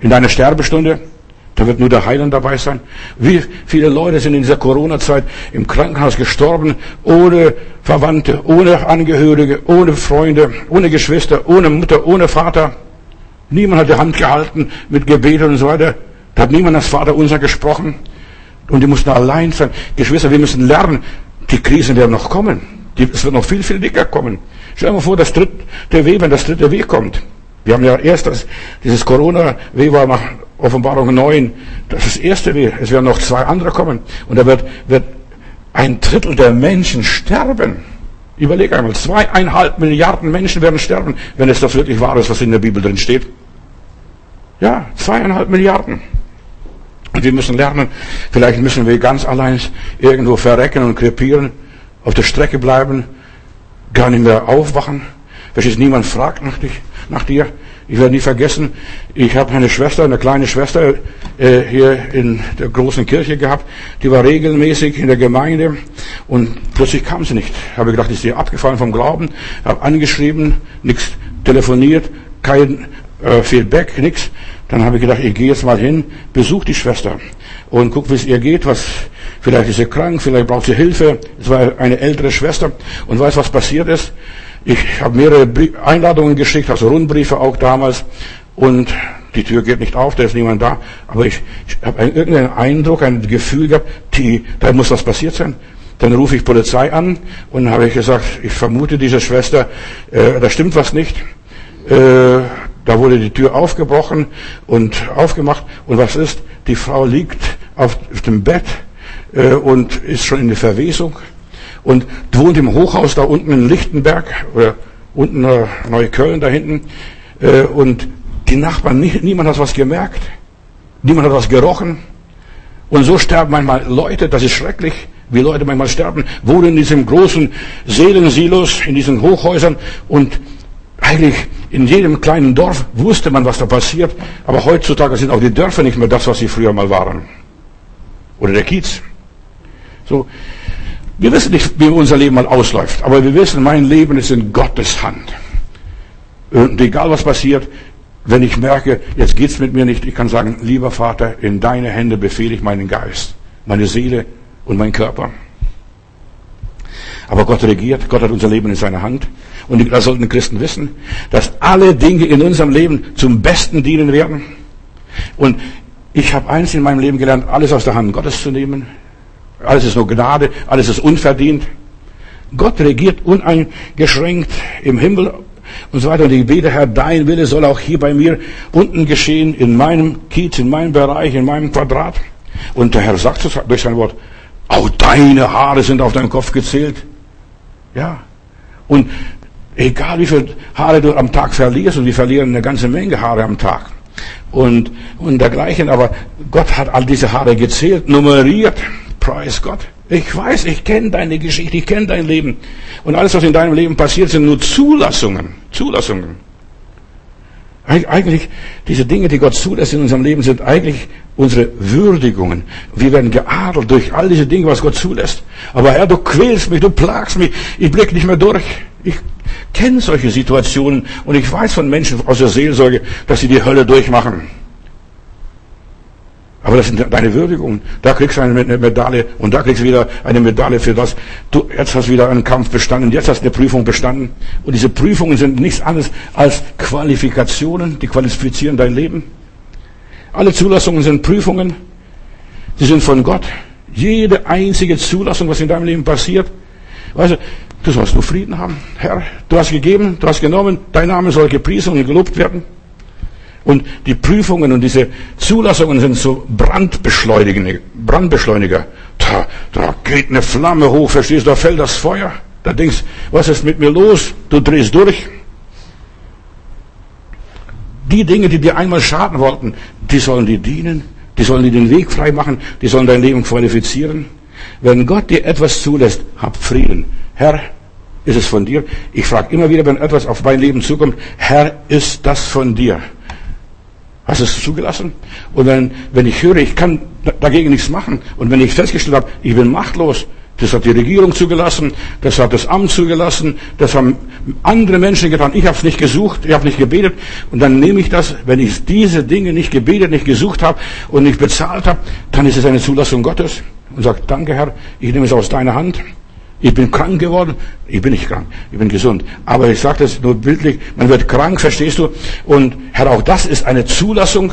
In deiner Sterbestunde, da wird nur der Heiland dabei sein. Wie viele Leute sind in dieser Corona-Zeit im Krankenhaus gestorben, ohne Verwandte, ohne Angehörige, ohne Freunde, ohne Geschwister, ohne Mutter, ohne Vater. Niemand hat die Hand gehalten mit Gebeten und so weiter. Da hat niemand das Vater unser gesprochen. Und die mussten allein sein. Geschwister, wir müssen lernen, die Krisen werden noch kommen. es wird noch viel, viel dicker kommen. Stell dir mal vor, das dritte Weh, wenn das dritte Weh kommt. Wir haben ja erst das, dieses Corona-Weh war Offenbarung 9. Das ist das erste Weh. Es werden noch zwei andere kommen. Und da wird, wird ein Drittel der Menschen sterben. Überleg einmal, zweieinhalb Milliarden Menschen werden sterben, wenn es das wirklich wahr ist, was in der Bibel drin steht. Ja, zweieinhalb Milliarden. Und wir müssen lernen, vielleicht müssen wir ganz allein irgendwo verrecken und krepieren, auf der Strecke bleiben, gar nicht mehr aufwachen. Verstehst, niemand fragt nach, dich, nach dir. Ich werde nie vergessen, ich habe eine Schwester, eine kleine Schwester äh, hier in der großen Kirche gehabt, die war regelmäßig in der Gemeinde und plötzlich kam sie nicht. Habe gedacht, ist sie abgefallen vom Glauben, habe angeschrieben, nichts telefoniert, kein äh, Feedback, nichts. Dann habe ich gedacht, ich gehe jetzt mal hin, besuche die Schwester und guck, wie es ihr geht, was, vielleicht ist sie krank, vielleicht braucht sie Hilfe. Es war eine ältere Schwester und weiß, was passiert ist. Ich habe mehrere Einladungen geschickt, also Rundbriefe auch damals und die Tür geht nicht auf, da ist niemand da. Aber ich, ich habe irgendeinen Eindruck, ein Gefühl gehabt, die, da muss was passiert sein. Dann rufe ich Polizei an und habe ich gesagt, ich vermute diese Schwester, äh, da stimmt was nicht. Äh, da wurde die Tür aufgebrochen und aufgemacht. Und was ist? Die Frau liegt auf dem Bett äh, und ist schon in der Verwesung und wohnt im Hochhaus da unten in Lichtenberg oder unten in Neukölln da hinten. Äh, und die Nachbarn, nie, niemand hat was gemerkt. Niemand hat was gerochen. Und so sterben manchmal Leute, das ist schrecklich, wie Leute manchmal sterben, wohnen in diesem großen Seelensilos, in diesen Hochhäusern und eigentlich in jedem kleinen Dorf wusste man, was da passiert, aber heutzutage sind auch die Dörfer nicht mehr das, was sie früher mal waren. Oder der Kiez. So, wir wissen nicht, wie unser Leben mal ausläuft, aber wir wissen, mein Leben ist in Gottes Hand. Und egal was passiert, wenn ich merke, jetzt geht's mit mir nicht, ich kann sagen, lieber Vater, in deine Hände befehle ich meinen Geist, meine Seele und meinen Körper. Aber Gott regiert, Gott hat unser Leben in seiner Hand. Und da sollten Christen wissen, dass alle Dinge in unserem Leben zum Besten dienen werden. Und ich habe eins in meinem Leben gelernt, alles aus der Hand Gottes zu nehmen. Alles ist nur Gnade, alles ist unverdient. Gott regiert uneingeschränkt im Himmel und so weiter. Und ich bete, Herr, dein Wille soll auch hier bei mir unten geschehen, in meinem Kiez, in meinem Bereich, in meinem Quadrat. Und der Herr sagt durch sein Wort, auch deine Haare sind auf deinem Kopf gezählt. Ja. Und egal wie viele Haare du am Tag verlierst, und wir verlieren eine ganze Menge Haare am Tag. Und, und dergleichen, aber Gott hat all diese Haare gezählt, nummeriert. Preis Gott. Ich weiß, ich kenne deine Geschichte, ich kenne dein Leben. Und alles, was in deinem Leben passiert, sind nur Zulassungen. Zulassungen. Eigentlich, diese Dinge, die Gott zulässt in unserem Leben, sind eigentlich unsere Würdigungen. Wir werden geadelt durch all diese Dinge, was Gott zulässt. Aber Herr, du quälst mich, du plagst mich, ich blicke nicht mehr durch. Ich kenne solche Situationen und ich weiß von Menschen aus der Seelsorge, dass sie die Hölle durchmachen. Aber das sind deine Würdigungen. Da kriegst du eine Medaille und da kriegst du wieder eine Medaille für das. Du, jetzt hast du wieder einen Kampf bestanden, jetzt hast du eine Prüfung bestanden. Und diese Prüfungen sind nichts anderes als Qualifikationen, die qualifizieren dein Leben. Alle Zulassungen sind Prüfungen. Sie sind von Gott. Jede einzige Zulassung, was in deinem Leben passiert. Weißt du, du sollst nur Frieden haben. Herr, du hast gegeben, du hast genommen, dein Name soll gepriesen und gelobt werden. Und die Prüfungen und diese Zulassungen sind so Brandbeschleuniger. Brandbeschleuniger. Da, da geht eine Flamme hoch, verstehst du, da fällt das Feuer. Da denkst was ist mit mir los? Du drehst durch. Die Dinge, die dir einmal schaden wollten, die sollen dir dienen. Die sollen dir den Weg frei machen. Die sollen dein Leben qualifizieren. Wenn Gott dir etwas zulässt, hab Frieden. Herr, ist es von dir? Ich frage immer wieder, wenn etwas auf mein Leben zukommt, Herr, ist das von dir? Hast du es zugelassen? Und wenn, wenn ich höre, ich kann dagegen nichts machen, und wenn ich festgestellt habe, ich bin machtlos, das hat die Regierung zugelassen, das hat das Amt zugelassen, das haben andere Menschen getan. Ich habe es nicht gesucht, ich habe nicht gebetet. Und dann nehme ich das, wenn ich diese Dinge nicht gebetet, nicht gesucht habe und nicht bezahlt habe, dann ist es eine Zulassung Gottes. Und sage, danke Herr, ich nehme es aus deiner Hand. Ich bin krank geworden. Ich bin nicht krank. Ich bin gesund. Aber ich sage das nur bildlich. Man wird krank, verstehst du? Und Herr, auch das ist eine Zulassung.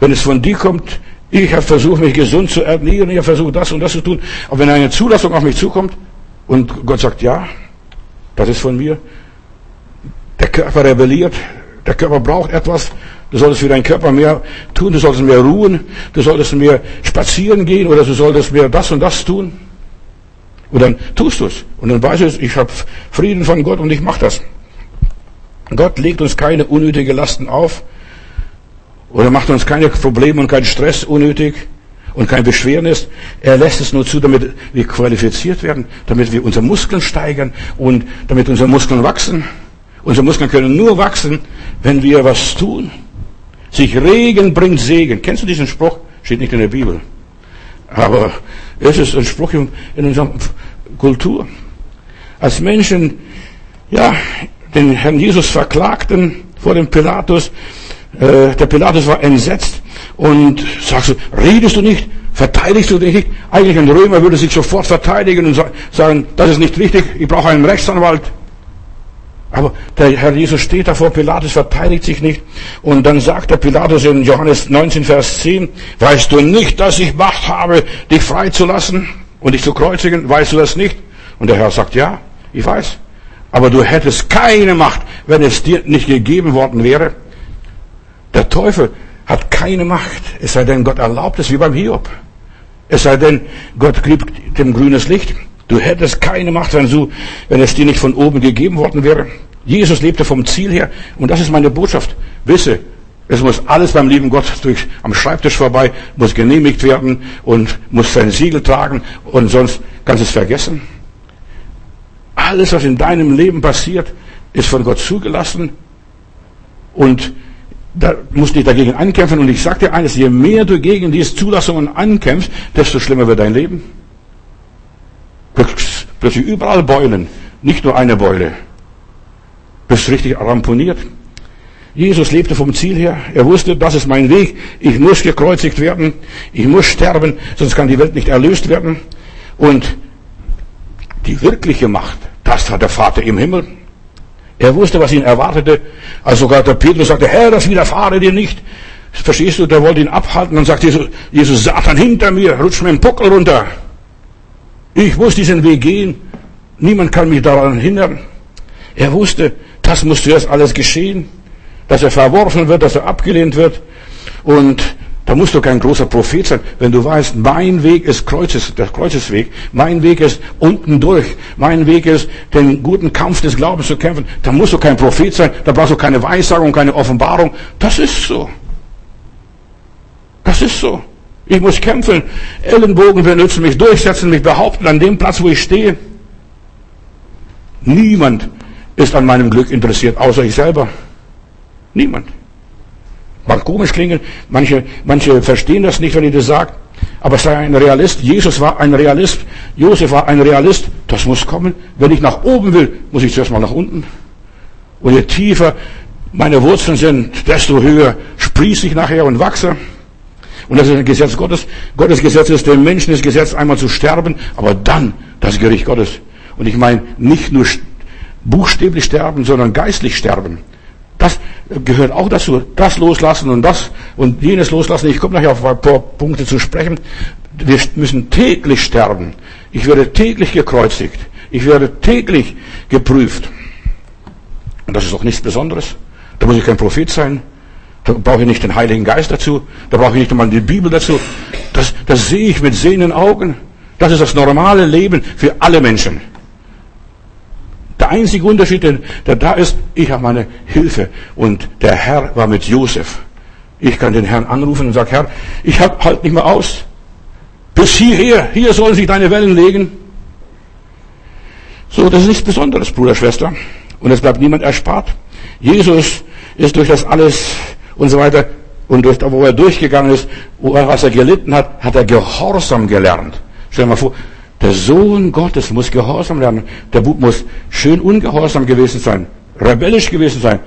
Wenn es von dir kommt, ich habe versucht, mich gesund zu ernähren, ich habe versucht, das und das zu tun. Aber wenn eine Zulassung auf mich zukommt und Gott sagt, ja, das ist von mir, der Körper rebelliert, der Körper braucht etwas, du solltest für deinen Körper mehr tun, du solltest mehr ruhen, du solltest mehr spazieren gehen oder du solltest mehr das und das tun. Und dann tust du es. Und dann weißt du, ich habe Frieden von Gott und ich mache das. Gott legt uns keine unnötige Lasten auf oder macht uns keine Probleme und keinen Stress unnötig und kein Beschwernis. Er lässt es nur zu, damit wir qualifiziert werden, damit wir unsere Muskeln steigern und damit unsere Muskeln wachsen. Unsere Muskeln können nur wachsen, wenn wir was tun. Sich Regen bringt Segen. Kennst du diesen Spruch? Steht nicht in der Bibel. Aber es ist ein Spruch in unserer Kultur. Als Menschen, ja, den Herrn Jesus verklagten vor dem Pilatus, äh, der Pilatus war entsetzt und sagst du, redest du nicht? Verteidigst du dich nicht? Eigentlich ein Römer würde sich sofort verteidigen und sagen, das ist nicht richtig, ich brauche einen Rechtsanwalt. Aber der Herr Jesus steht da vor Pilatus, verteidigt sich nicht. Und dann sagt der Pilatus in Johannes 19, Vers 10, weißt du nicht, dass ich Macht habe, dich freizulassen und dich zu kreuzigen? Weißt du das nicht? Und der Herr sagt, ja, ich weiß. Aber du hättest keine Macht, wenn es dir nicht gegeben worden wäre. Der Teufel hat keine Macht, es sei denn, Gott erlaubt es, wie beim Hiob. Es sei denn, Gott gibt dem grünes Licht. Du hättest keine Macht, wenn, du, wenn es dir nicht von oben gegeben worden wäre. Jesus lebte vom Ziel her. Und das ist meine Botschaft. Wisse, es muss alles beim lieben Gott durch, am Schreibtisch vorbei, muss genehmigt werden und muss sein Siegel tragen und sonst kannst du es vergessen. Alles, was in deinem Leben passiert, ist von Gott zugelassen und da musst du dich dagegen ankämpfen. Und ich sage dir eines, je mehr du gegen diese Zulassungen ankämpfst, desto schlimmer wird dein Leben. Plötzlich überall Beulen, nicht nur eine Beule. bist richtig ramponiert. Jesus lebte vom Ziel her. Er wusste, das ist mein Weg. Ich muss gekreuzigt werden. Ich muss sterben, sonst kann die Welt nicht erlöst werden. Und die wirkliche Macht, das hat der Vater im Himmel. Er wusste, was ihn erwartete. Als sogar der Petrus sagte, Herr, das widerfahre dir nicht. Verstehst du, der wollte ihn abhalten. Dann sagt Jesus, Jesus, Satan hinter mir, rutscht mir den Puckel runter. Ich muss diesen Weg gehen. Niemand kann mich daran hindern. Er wusste, das muss zuerst alles geschehen dass er verworfen wird, dass er abgelehnt wird. Und da musst du kein großer Prophet sein, wenn du weißt, mein Weg ist Kreuzes, der Kreuzesweg, mein Weg ist unten durch, mein Weg ist, den guten Kampf des Glaubens zu kämpfen. Da musst du kein Prophet sein, da brauchst du keine Weissagung, keine Offenbarung. Das ist so. Das ist so. Ich muss kämpfen, Ellenbogen benutzen, mich durchsetzen, mich behaupten an dem Platz, wo ich stehe. Niemand ist an meinem Glück interessiert, außer ich selber. Niemand. Mag komisch klingen, manche, manche verstehen das nicht, wenn ich das sage, aber sei ein Realist. Jesus war ein Realist, Josef war ein Realist. Das muss kommen. Wenn ich nach oben will, muss ich zuerst mal nach unten. Und je tiefer meine Wurzeln sind, desto höher sprieße ich nachher und wachse. Und das ist ein Gesetz Gottes. Gottes Gesetz ist dem Menschen das Gesetz, einmal zu sterben, aber dann das Gericht Gottes. Und ich meine nicht nur buchstäblich sterben, sondern geistlich sterben. Das gehört auch dazu. Das loslassen und das und jenes loslassen. Ich komme nachher auf ein paar Punkte zu sprechen. Wir müssen täglich sterben. Ich werde täglich gekreuzigt. Ich werde täglich geprüft. Und das ist doch nichts Besonderes. Da muss ich kein Prophet sein. Da brauche ich nicht den Heiligen Geist dazu. Da brauche ich nicht einmal die Bibel dazu. Das, das sehe ich mit sehenden Augen. Das ist das normale Leben für alle Menschen. Der einzige Unterschied, der da ist, ich habe meine Hilfe. Und der Herr war mit Josef. Ich kann den Herrn anrufen und sagen, Herr, ich halt nicht mehr aus. Bis hierher, hier sollen sich deine Wellen legen. So, das ist nichts Besonderes, Bruder, Schwester. Und es bleibt niemand erspart. Jesus ist durch das alles und so weiter und durch, wo er durchgegangen ist, was er gelitten hat, hat er Gehorsam gelernt. Stell dir mal vor, der Sohn Gottes muss Gehorsam lernen. Der Bub muss schön ungehorsam gewesen sein, rebellisch gewesen sein.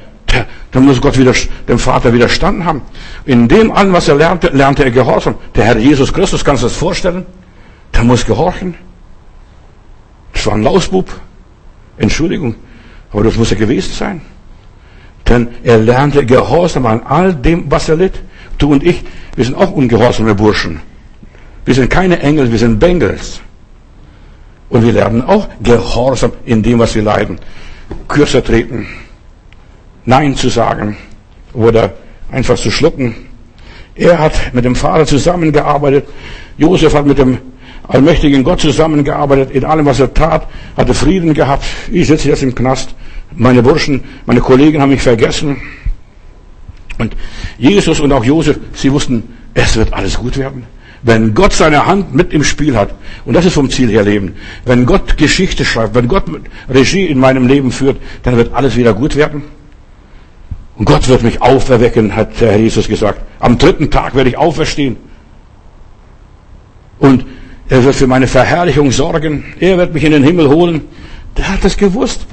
Dann muss Gott wieder, dem Vater widerstanden haben. In dem an, was er lernte, lernte er Gehorsam. Der Herr Jesus Christus, kannst du das vorstellen? Der muss gehorchen. Das war ein Lausbub. Entschuldigung. Aber das muss er gewesen sein. Denn er lernte Gehorsam an all dem, was er litt. Du und ich, wir sind auch ungehorsame Burschen. Wir sind keine Engel, wir sind Bengels. Und wir lernen auch Gehorsam in dem, was wir leiden. Kürzer treten, Nein zu sagen oder einfach zu schlucken. Er hat mit dem Vater zusammengearbeitet. Josef hat mit dem allmächtigen Gott zusammengearbeitet. In allem, was er tat, hatte Frieden gehabt. Ich sitze jetzt im Knast. Meine Burschen, meine Kollegen haben mich vergessen. Und Jesus und auch Josef, sie wussten, es wird alles gut werden. Wenn Gott seine Hand mit im Spiel hat, und das ist vom Ziel her Leben, wenn Gott Geschichte schreibt, wenn Gott Regie in meinem Leben führt, dann wird alles wieder gut werden. Und Gott wird mich auferwecken, hat der Herr Jesus gesagt. Am dritten Tag werde ich auferstehen. Und er wird für meine Verherrlichung sorgen. Er wird mich in den Himmel holen. Der hat das gewusst.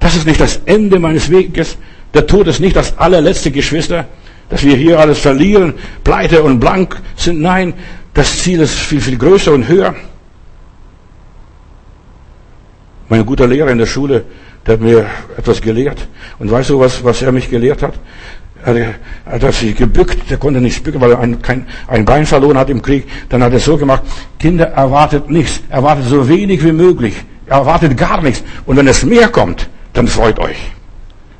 Das ist nicht das Ende meines Weges. Der Tod ist nicht das allerletzte Geschwister, dass wir hier alles verlieren, pleite und blank sind. Nein, das Ziel ist viel, viel größer und höher. Mein guter Lehrer in der Schule, der hat mir etwas gelehrt. Und weißt du, was, was er mich gelehrt hat? Er hat sich gebückt, der konnte nicht bücken, weil er ein, kein, ein Bein verloren hat im Krieg. Dann hat er so gemacht, Kinder erwartet nichts, erwartet so wenig wie möglich, erwartet gar nichts. Und wenn es mehr kommt, dann freut euch.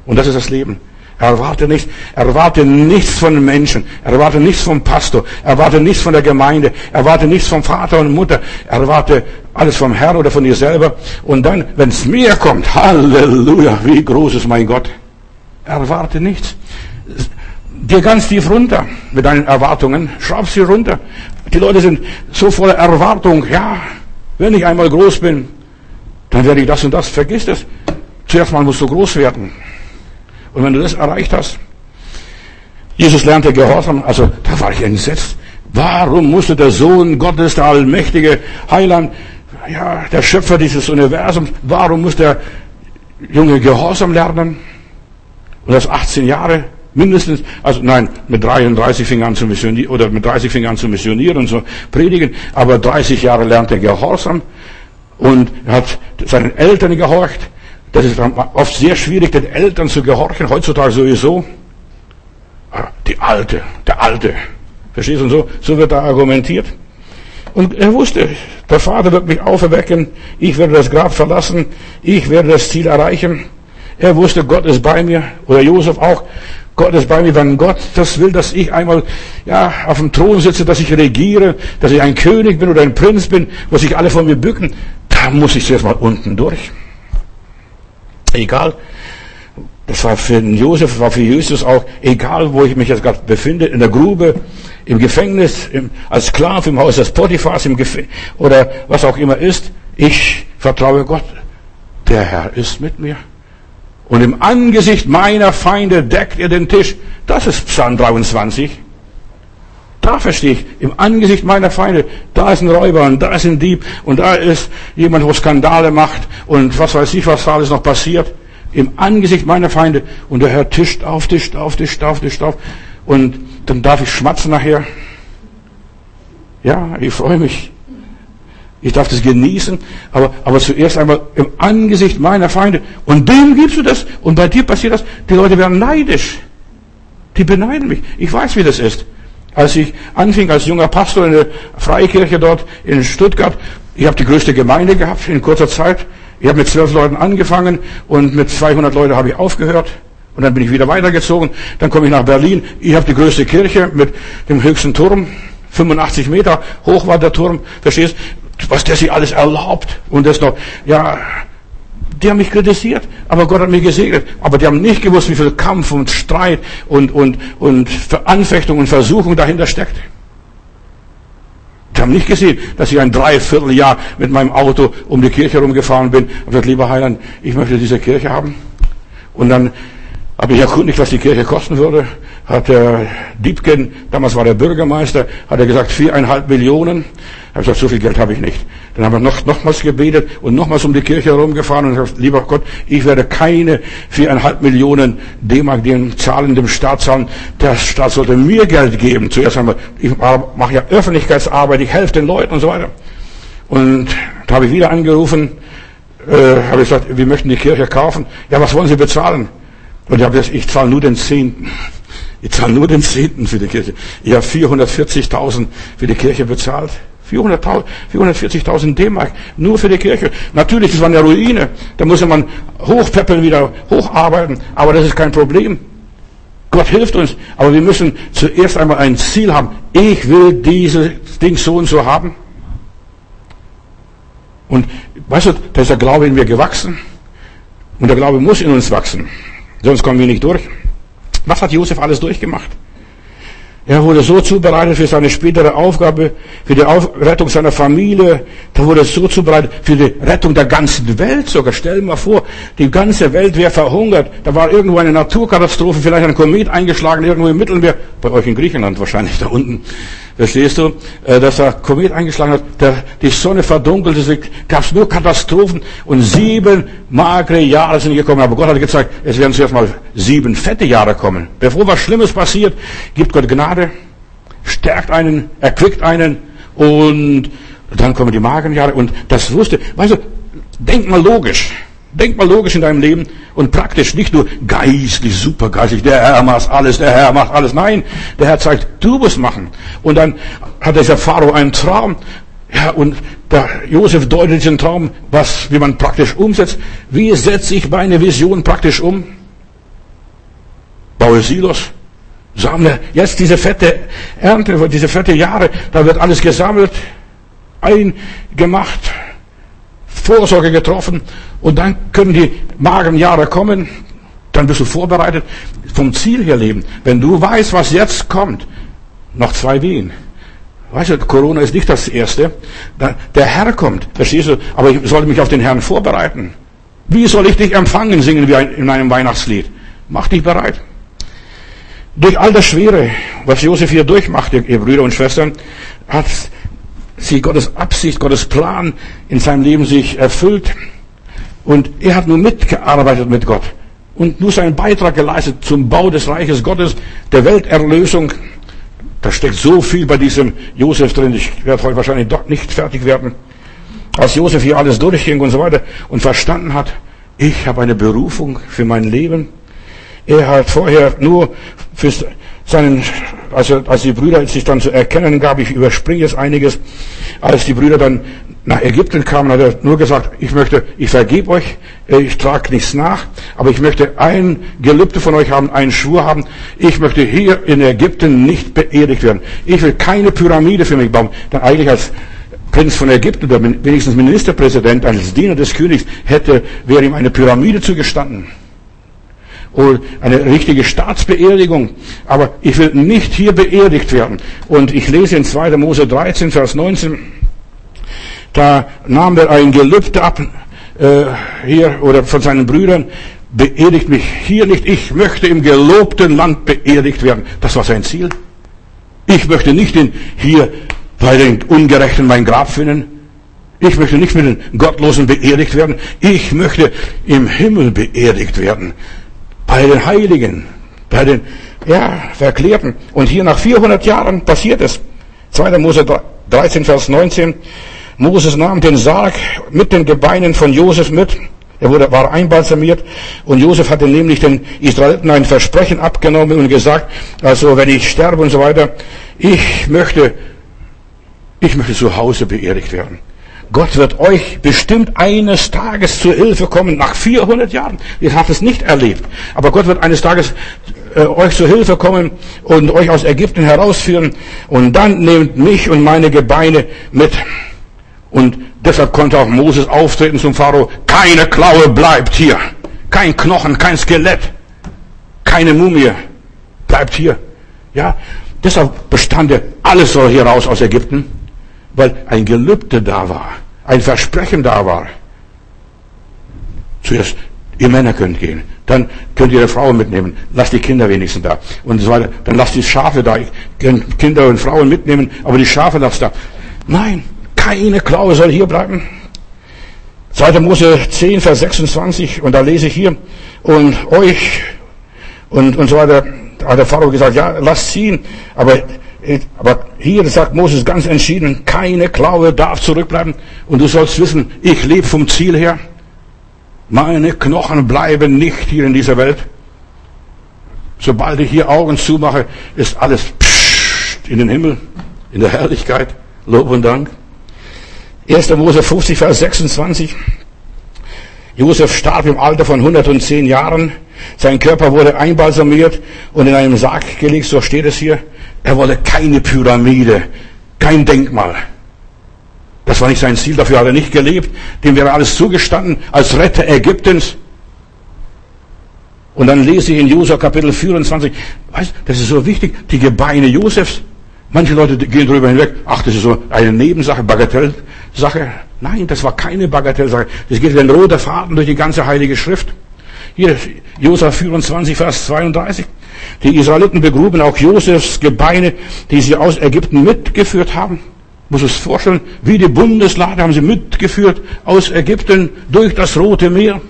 Und das ist das Leben. Erwarte nichts, erwarte nichts von Menschen, erwarte nichts vom Pastor, erwarte nichts von der Gemeinde, erwarte nichts vom Vater und Mutter, erwarte alles vom Herrn oder von dir selber. Und dann, wenn es mir kommt, Halleluja, wie groß ist mein Gott. Erwarte nichts. Dir ganz tief runter mit deinen Erwartungen, schraub sie runter. Die Leute sind so voller Erwartung, ja, wenn ich einmal groß bin, dann werde ich das und das, vergiss das. Zuerst mal musst du groß werden. Und wenn du das erreicht hast, Jesus lernte Gehorsam, also da war ich entsetzt. Warum musste der Sohn Gottes, der allmächtige Heiland, ja, der Schöpfer dieses Universums, warum muss der Junge Gehorsam lernen? Und das 18 Jahre mindestens, also nein, mit 33 fing an zu missionieren, oder mit 30 fing an zu missionieren und so predigen, aber 30 Jahre lernte er Gehorsam und hat seinen Eltern gehorcht. Das ist oft sehr schwierig, den Eltern zu gehorchen, heutzutage sowieso. Ah, die Alte, der Alte. Verstehst du? Und so, so wird da argumentiert. Und er wusste, der Vater wird mich auferwecken, ich werde das Grab verlassen, ich werde das Ziel erreichen. Er wusste, Gott ist bei mir, oder Josef auch, Gott ist bei mir, wenn Gott das will, dass ich einmal ja, auf dem Thron sitze, dass ich regiere, dass ich ein König bin oder ein Prinz bin, wo sich alle von mir bücken, da muss ich zuerst mal unten durch. Egal. Das war für Josef, war für Jesus auch, egal wo ich mich jetzt gerade befinde, in der Grube, im Gefängnis, im, als Sklave im Haus des Potiphars, im Gefängnis, oder was auch immer ist, ich vertraue Gott. Der Herr ist mit mir. Und im Angesicht meiner Feinde deckt er den Tisch. Das ist Psalm 23. Da verstehe ich, im Angesicht meiner Feinde, da ist ein Räuber und da ist ein Dieb und da ist jemand, wo Skandale macht und was weiß ich, was da alles noch passiert. Im Angesicht meiner Feinde und der Herr tischt auf, tischt auf, tischt auf, tischt auf und dann darf ich schmatzen nachher. Ja, ich freue mich. Ich darf das genießen, aber, aber zuerst einmal im Angesicht meiner Feinde. Und dem gibst du das. Und bei dir passiert das. Die Leute werden neidisch. Die beneiden mich. Ich weiß, wie das ist. Als ich anfing als junger Pastor in der Freikirche dort in Stuttgart, ich habe die größte Gemeinde gehabt in kurzer Zeit. Ich habe mit zwölf Leuten angefangen und mit 200 Leuten habe ich aufgehört. Und dann bin ich wieder weitergezogen. Dann komme ich nach Berlin. Ich habe die größte Kirche mit dem höchsten Turm. 85 Meter hoch war der Turm. Verstehst? Was der sich alles erlaubt. Und das noch, ja, die haben mich kritisiert, aber Gott hat mich gesegnet. Aber die haben nicht gewusst, wie viel Kampf und Streit und, und, und Anfechtung und Versuchung dahinter steckt. Die haben nicht gesehen, dass ich ein Dreivierteljahr mit meinem Auto um die Kirche herumgefahren bin. Und gesagt, lieber Heiland, ich möchte diese Kirche haben. Und dann habe ich erkundigt, was die Kirche kosten würde. Hat der Diebken, damals war der Bürgermeister, hat er gesagt, viereinhalb Millionen. Ich habe gesagt, so viel Geld habe ich nicht. Dann haben wir noch, nochmals gebetet und nochmals um die Kirche herumgefahren und gesagt, lieber Gott, ich werde keine viereinhalb Millionen D-Mark dem zahlen, dem Staat zahlen. Der Staat sollte mir Geld geben. Zuerst einmal, ich mache ja Öffentlichkeitsarbeit, ich helfe den Leuten und so weiter. Und da habe ich wieder angerufen, äh, habe gesagt, wir möchten die Kirche kaufen. Ja, was wollen Sie bezahlen? Und ich habe gesagt, ich zahle nur den Zehnten. Ich zahle nur den Zehnten für die Kirche. Ich habe 440.000 für die Kirche bezahlt. 440.000 D-Mark nur für die Kirche. Natürlich, das war eine Ruine. Da muss man hochpeppeln, wieder hocharbeiten. Aber das ist kein Problem. Gott hilft uns. Aber wir müssen zuerst einmal ein Ziel haben. Ich will dieses Ding so und so haben. Und weißt du, da ist der Glaube in mir gewachsen. Und der Glaube muss in uns wachsen. Sonst kommen wir nicht durch. Was hat Josef alles durchgemacht? Er wurde so zubereitet für seine spätere Aufgabe, für die Rettung seiner Familie. Da wurde so zubereitet für die Rettung der ganzen Welt sogar. Stell mal vor, die ganze Welt wäre verhungert. Da war irgendwo eine Naturkatastrophe, vielleicht ein Komet eingeschlagen, irgendwo im Mittelmeer. Bei euch in Griechenland wahrscheinlich da unten. Verstehst du, äh, dass der Komet eingeschlagen hat, der, die Sonne verdunkelt, es gab es nur Katastrophen und sieben magere Jahre sind gekommen. Aber Gott hat gezeigt, es werden zuerst mal sieben fette Jahre kommen. Bevor was Schlimmes passiert, gibt Gott Gnade, stärkt einen, erquickt einen und dann kommen die mageren Jahre und das wusste, weißt du, denk mal logisch. Denk mal logisch in deinem Leben und praktisch, nicht nur geistlich, supergeistlich, der Herr macht alles, der Herr macht alles. Nein, der Herr zeigt, du musst machen. Und dann hat dieser Pharao einen Traum. Ja, und der Josef deutet diesen Traum, was, wie man praktisch umsetzt. Wie setze ich meine Vision praktisch um? Baue Silos. Sammle jetzt diese fette Ernte, diese fette Jahre, da wird alles gesammelt, eingemacht, Vorsorge getroffen und dann können die mageren Jahre kommen, dann bist du vorbereitet vom Ziel her leben. Wenn du weißt, was jetzt kommt, noch zwei Wehen. Weißt du, Corona ist nicht das Erste. Der Herr kommt, verstehst du? Aber ich sollte mich auf den Herrn vorbereiten. Wie soll ich dich empfangen, singen wir in einem Weihnachtslied? Mach dich bereit. Durch all das Schwere, was Josef hier durchmacht, ihr Brüder und Schwestern, hat sie Gottes Absicht, Gottes Plan in seinem Leben sich erfüllt. Und er hat nur mitgearbeitet mit Gott. und nur seinen Beitrag geleistet zum Bau des Reiches Gottes, der Welterlösung. Da steckt so viel bei diesem Josef drin. Ich werde heute wahrscheinlich dort nicht fertig werden. Als Josef hier alles durchging und so weiter und verstanden hat, ich habe eine Berufung für mein Leben. Er hat vorher nur für seinen, also als die Brüder sich dann zu erkennen gab, ich überspringe jetzt einiges, als die Brüder dann nach Ägypten kamen, hat er nur gesagt, ich möchte, ich vergebe euch, ich trage nichts nach, aber ich möchte ein Gelübde von euch haben, einen Schwur haben, ich möchte hier in Ägypten nicht beerdigt werden. Ich will keine Pyramide für mich bauen. Dann eigentlich als Prinz von Ägypten oder wenigstens Ministerpräsident, als Diener des Königs, hätte, wäre ihm eine Pyramide zugestanden. Oder eine richtige Staatsbeerdigung. Aber ich will nicht hier beerdigt werden. Und ich lese in 2. Mose 13, Vers 19, da nahm er ein Gelübde ab, äh, hier, oder von seinen Brüdern, beerdigt mich hier nicht. Ich möchte im gelobten Land beerdigt werden. Das war sein Ziel. Ich möchte nicht in, hier bei den Ungerechten mein Grab finden. Ich möchte nicht mit den Gottlosen beerdigt werden. Ich möchte im Himmel beerdigt werden. Bei den Heiligen. Bei den, ja, Verklärten. Und hier nach 400 Jahren passiert es. 2. Mose 13, Vers 19. Moses nahm den Sarg mit den Gebeinen von Josef mit. Er wurde, war einbalsamiert und Josef hatte nämlich den Israeliten ein Versprechen abgenommen und gesagt, also wenn ich sterbe und so weiter, ich möchte, ich möchte zu Hause beerdigt werden. Gott wird euch bestimmt eines Tages zur Hilfe kommen, nach 400 Jahren. Ihr habt es nicht erlebt. Aber Gott wird eines Tages äh, euch zur Hilfe kommen und euch aus Ägypten herausführen. Und dann nehmt mich und meine Gebeine mit. Und deshalb konnte auch Moses auftreten zum Pharao. Keine Klaue bleibt hier. Kein Knochen, kein Skelett. Keine Mumie bleibt hier. Ja, deshalb bestand er, alles soll hier raus aus Ägypten, weil ein Gelübde da war, ein Versprechen da war. Zuerst, ihr Männer könnt gehen, dann könnt ihr Frauen mitnehmen, lasst die Kinder wenigstens da und so weiter. Dann lasst die Schafe da, Kinder und Frauen mitnehmen, aber die Schafe lasst da. Nein, keine Klaue soll hier bleiben. 2. Mose 10, Vers 26, und da lese ich hier, und euch, und, und so weiter, hat der Pharao gesagt, ja, lasst ziehen, aber, aber hier sagt Moses ganz entschieden, keine Klaue darf zurückbleiben, und du sollst wissen, ich lebe vom Ziel her, meine Knochen bleiben nicht hier in dieser Welt. Sobald ich hier Augen zumache, ist alles in den Himmel, in der Herrlichkeit, Lob und Dank. 1. Mose 50, Vers 26. Josef starb im Alter von 110 Jahren. Sein Körper wurde einbalsamiert und in einem Sarg gelegt, so steht es hier. Er wollte keine Pyramide, kein Denkmal. Das war nicht sein Ziel, dafür hat er nicht gelebt. Dem wäre alles zugestanden als Retter Ägyptens. Und dann lese ich in Josua Kapitel 24, weißt, das ist so wichtig, die Gebeine Josefs. Manche Leute gehen darüber hinweg, ach, das ist so eine Nebensache, Bagatellsache. Nein, das war keine Bagatellsache. Das geht wie ein roter Faden durch die ganze Heilige Schrift. Hier, Josef 24, Vers 32. Die Israeliten begruben auch Josefs Gebeine, die sie aus Ägypten mitgeführt haben. Muss es vorstellen, wie die Bundeslade haben sie mitgeführt aus Ägypten durch das Rote Meer.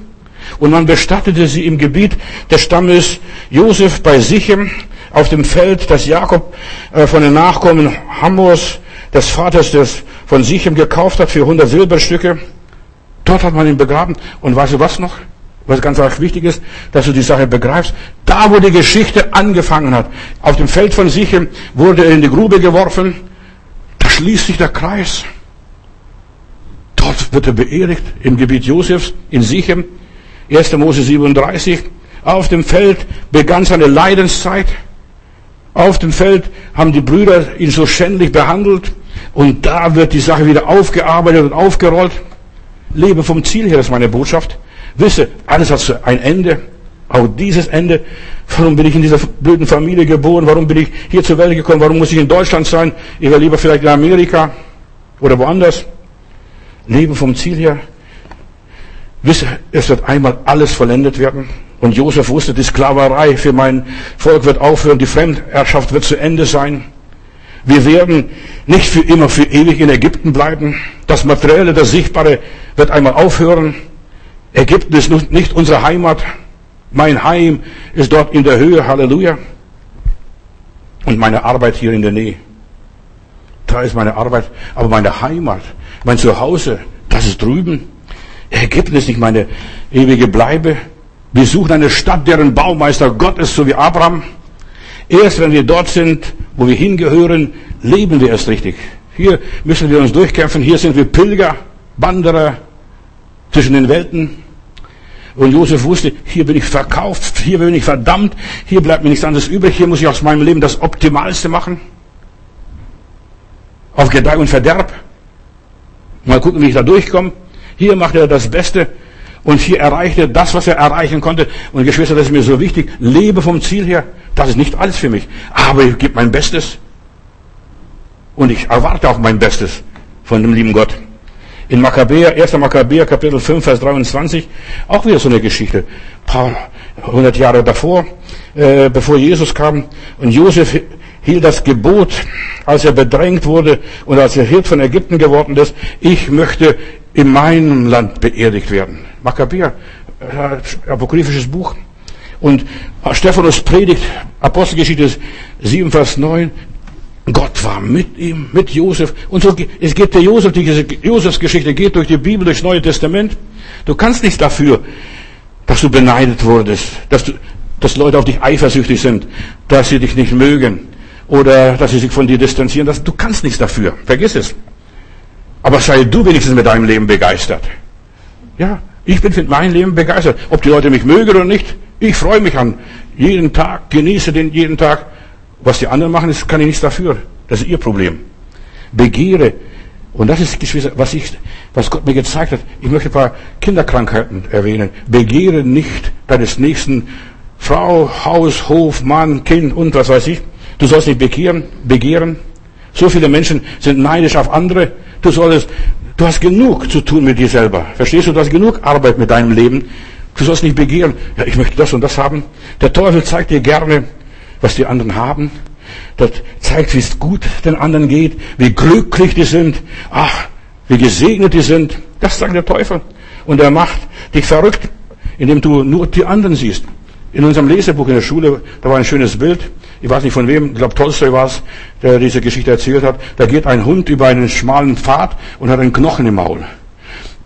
Und man bestattete sie im Gebiet des Stammes Josef bei Sichem auf dem Feld, das Jakob äh, von den Nachkommen Hammurs, des Vaters des von Sichem gekauft hat für 100 Silberstücke. Dort hat man ihn begraben. Und weißt du was noch? Was ganz wichtig ist, dass du die Sache begreifst. Da, wo die Geschichte angefangen hat, auf dem Feld von Sichem wurde er in die Grube geworfen. Da schließt sich der Kreis. Dort wird er beerdigt, im Gebiet Josefs, in Sichem. 1. Mose 37. Auf dem Feld begann seine Leidenszeit. Auf dem Feld haben die Brüder ihn so schändlich behandelt und da wird die Sache wieder aufgearbeitet und aufgerollt. Lebe vom Ziel her, ist meine Botschaft. Wisse, alles hat ein Ende. Auch dieses Ende. Warum bin ich in dieser blöden Familie geboren? Warum bin ich hier zur Welt gekommen? Warum muss ich in Deutschland sein? Ich wäre lieber vielleicht in Amerika oder woanders. Lebe vom Ziel her. Wisse, es wird einmal alles vollendet werden. Und Josef wusste, die Sklaverei für mein Volk wird aufhören, die Fremdherrschaft wird zu Ende sein. Wir werden nicht für immer, für ewig in Ägypten bleiben. Das Materielle, das Sichtbare wird einmal aufhören. Ägypten ist nicht unsere Heimat. Mein Heim ist dort in der Höhe, Halleluja. Und meine Arbeit hier in der Nähe. Da ist meine Arbeit, aber meine Heimat, mein Zuhause, das ist drüben. Ägypten ist nicht meine ewige Bleibe. Wir suchen eine Stadt, deren Baumeister Gott ist, so wie Abraham. Erst wenn wir dort sind, wo wir hingehören, leben wir erst richtig. Hier müssen wir uns durchkämpfen. Hier sind wir Pilger, Wanderer zwischen den Welten. Und Josef wusste, hier bin ich verkauft, hier bin ich verdammt, hier bleibt mir nichts anderes übrig, hier muss ich aus meinem Leben das Optimalste machen. Auf Gedeih und Verderb. Mal gucken, wie ich da durchkomme. Hier macht er das Beste und hier erreicht er das, was er erreichen konnte. Und Geschwister, das ist mir so wichtig. Lebe vom Ziel her. Das ist nicht alles für mich. Aber ich gebe mein Bestes. Und ich erwarte auch mein Bestes von dem lieben Gott. In Makkabäer, 1. Makkabäer, Kapitel 5, Vers 23, auch wieder so eine Geschichte. Paar hundert Jahre davor, äh, bevor Jesus kam. Und Josef hielt das Gebot, als er bedrängt wurde und als er Hirt von Ägypten geworden ist, ich möchte in meinem Land beerdigt werden. Makkabäer, äh, apokryphisches Buch. Und Stephanus predigt, Apostelgeschichte 7, Vers 9, Gott war mit ihm, mit Josef. Und so, es geht der Josef, die Josefsgeschichte geht durch die Bibel, durchs Neue Testament. Du kannst nicht dafür, dass du beneidet wurdest, dass, du, dass Leute auf dich eifersüchtig sind, dass sie dich nicht mögen oder dass sie sich von dir distanzieren. Das, du kannst nichts dafür. Vergiss es. Aber sei du wenigstens mit deinem Leben begeistert. Ja, ich bin mit meinem Leben begeistert. Ob die Leute mich mögen oder nicht, ich freue mich an jeden Tag, genieße den jeden Tag. Was die anderen machen, das kann ich nichts dafür. Das ist ihr Problem. Begehre. Und das ist, was ich, was Gott mir gezeigt hat. Ich möchte ein paar Kinderkrankheiten erwähnen. Begehre nicht deines nächsten Frau, Haus, Hof, Mann, Kind und was weiß ich. Du sollst nicht begehren, begehren. So viele Menschen sind neidisch auf andere. Du sollst, du hast genug zu tun mit dir selber. Verstehst du? Du hast genug Arbeit mit deinem Leben. Du sollst nicht begehren. Ja, ich möchte das und das haben. Der Teufel zeigt dir gerne, was die anderen haben. Das zeigt, wie es gut den anderen geht, wie glücklich die sind. Ach, wie gesegnet die sind. Das sagt der Teufel. Und er macht dich verrückt, indem du nur die anderen siehst. In unserem Lesebuch in der Schule, da war ein schönes Bild. Ich weiß nicht von wem, ich glaube Tolstoi war es, der diese Geschichte erzählt hat. Da geht ein Hund über einen schmalen Pfad und hat einen Knochen im Maul.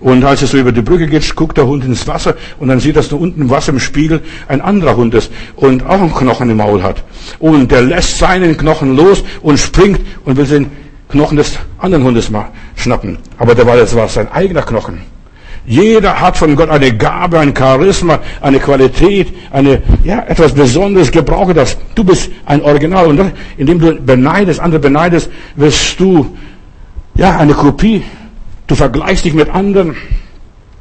Und als es so über die Brücke geht, guckt der Hund ins Wasser und dann sieht, dass da unten im Wasser im Spiegel ein anderer Hund ist und auch einen Knochen im Maul hat. Und der lässt seinen Knochen los und springt und will den Knochen des anderen Hundes mal schnappen. Aber der war, das war sein eigener Knochen. Jeder hat von Gott eine Gabe, ein Charisma, eine Qualität, eine, ja, etwas Besonderes. Gebrauche das. Du bist ein Original. Und indem du beneidest, andere beneidest, wirst du, ja, eine Kopie Du vergleichst dich mit anderen.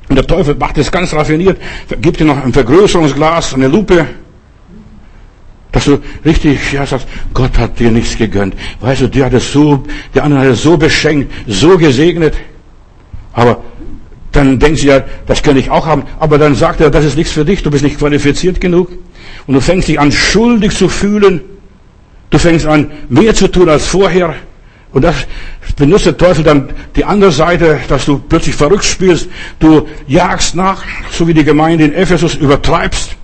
Und der Teufel macht es ganz raffiniert, gibt dir noch ein Vergrößerungsglas, eine Lupe, dass du richtig, ja, sagst, Gott hat dir nichts gegönnt. Weißt du, der hat es so, der andere hat es so beschenkt, so gesegnet. Aber dann denkst du ja, das könnte ich auch haben. Aber dann sagt er, das ist nichts für dich, du bist nicht qualifiziert genug. Und du fängst dich an, schuldig zu fühlen. Du fängst an, mehr zu tun als vorher. Und das benutzt der Teufel dann die andere Seite, dass du plötzlich verrückt spielst. Du jagst nach, so wie die Gemeinde in Ephesus übertreibst.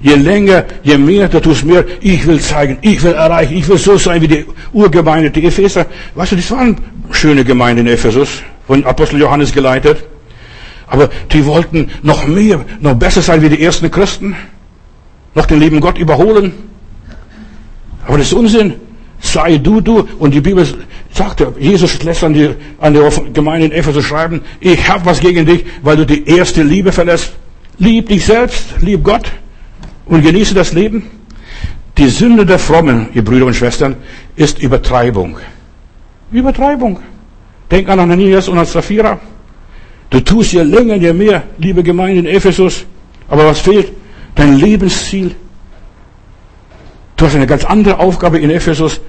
Je länger, je mehr, du tust mehr. Ich will zeigen, ich will erreichen, ich will so sein wie die Urgemeinde, die Epheser. Weißt du, das waren schöne Gemeinden in Ephesus, von Apostel Johannes geleitet. Aber die wollten noch mehr, noch besser sein wie die ersten Christen. Noch den lieben Gott überholen. Aber das ist Unsinn. Sei du, du. Und die Bibel sagt, Jesus lässt an die, an die Gemeinde in Ephesus schreiben, ich habe was gegen dich, weil du die erste Liebe verlässt. Lieb dich selbst, lieb Gott und genieße das Leben. Die Sünde der Frommen, ihr Brüder und Schwestern, ist Übertreibung. Übertreibung. Denk an Ananias und an Sapphira. Du tust je länger, je mehr, liebe Gemeinde in Ephesus. Aber was fehlt? Dein Lebensziel. Du hast eine ganz andere Aufgabe in Ephesus.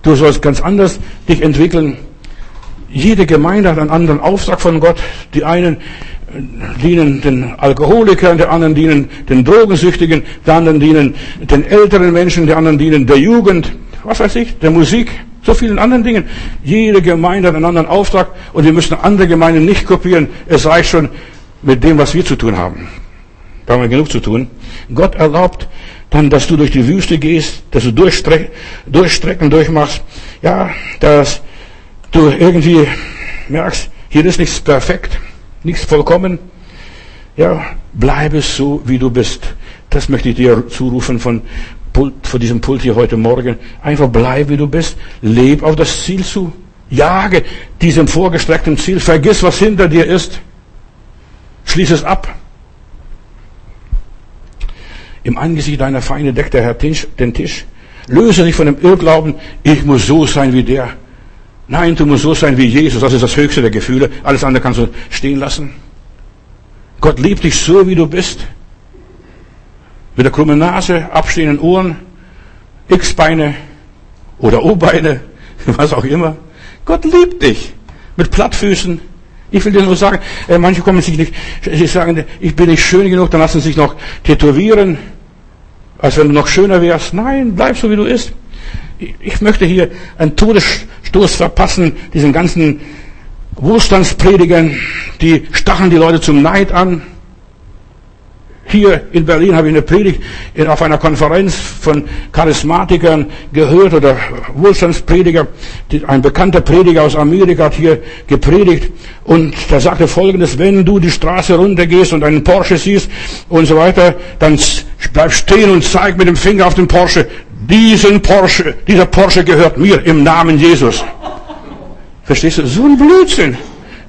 Du sollst ganz anders dich entwickeln. Jede Gemeinde hat einen anderen Auftrag von Gott. Die einen dienen den Alkoholikern, die anderen dienen den Drogensüchtigen, die anderen dienen den älteren Menschen, die anderen dienen der Jugend, was weiß ich, der Musik, so vielen anderen Dingen. Jede Gemeinde hat einen anderen Auftrag und wir müssen andere Gemeinden nicht kopieren. Es reicht schon mit dem, was wir zu tun haben. Da haben wir genug zu tun. Gott erlaubt dann, dass du durch die Wüste gehst, dass du Durchstre Durchstrecken durchmachst. Ja, dass du irgendwie merkst, hier ist nichts perfekt, nichts vollkommen. Ja, bleibe so, wie du bist. Das möchte ich dir zurufen von, Pult, von diesem Pult hier heute Morgen. Einfach bleib, wie du bist. Leb auf das Ziel zu. Jage diesem vorgestreckten Ziel. Vergiss, was hinter dir ist. Schließ es ab. Im Angesicht deiner Feinde deckt der Herr den Tisch. Löse dich von dem Irrglauben, ich muss so sein wie der. Nein, du musst so sein wie Jesus. Das ist das höchste der Gefühle. Alles andere kannst du stehen lassen. Gott liebt dich so, wie du bist. Mit der krummen Nase, abstehenden Ohren, X-Beine oder O-Beine, was auch immer. Gott liebt dich. Mit Plattfüßen. Ich will dir nur sagen, äh, manche kommen sich nicht, sie sagen, ich bin nicht schön genug, dann lassen sie sich noch tätowieren, als wenn du noch schöner wärst. Nein, bleib so wie du bist. Ich möchte hier einen Todesstoß verpassen, diesen ganzen Wohlstandspredigern, die stacheln die Leute zum Neid an. Hier in Berlin habe ich eine Predigt auf einer Konferenz von Charismatikern gehört oder Wohlstandsprediger. Ein bekannter Prediger aus Amerika hat hier gepredigt und der sagte folgendes, wenn du die Straße runtergehst und einen Porsche siehst und so weiter, dann bleib stehen und zeig mit dem Finger auf den Porsche, diesen Porsche, dieser Porsche gehört mir im Namen Jesus. Verstehst du? So ein Blödsinn.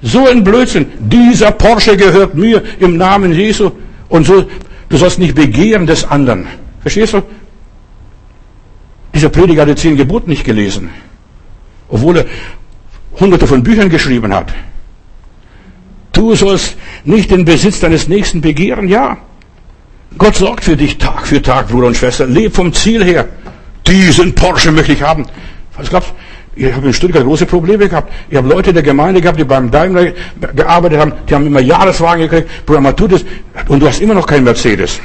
So ein Blödsinn. Dieser Porsche gehört mir im Namen Jesu. Und so, du sollst nicht begehren des anderen. Verstehst du? Dieser Prediger hat die zehn Gebote nicht gelesen. Obwohl er hunderte von Büchern geschrieben hat. Du sollst nicht den Besitz deines Nächsten begehren, ja. Gott sorgt für dich Tag für Tag, Bruder und Schwester. Leb vom Ziel her. Diesen Porsche möchte ich haben. Was glaubst du? Ich habe in Stuttgart große Probleme gehabt. Ich habe Leute der Gemeinde gehabt, die beim Daimler gearbeitet haben, die haben immer Jahreswagen gekriegt. Tut es. Und du hast immer noch keinen Mercedes.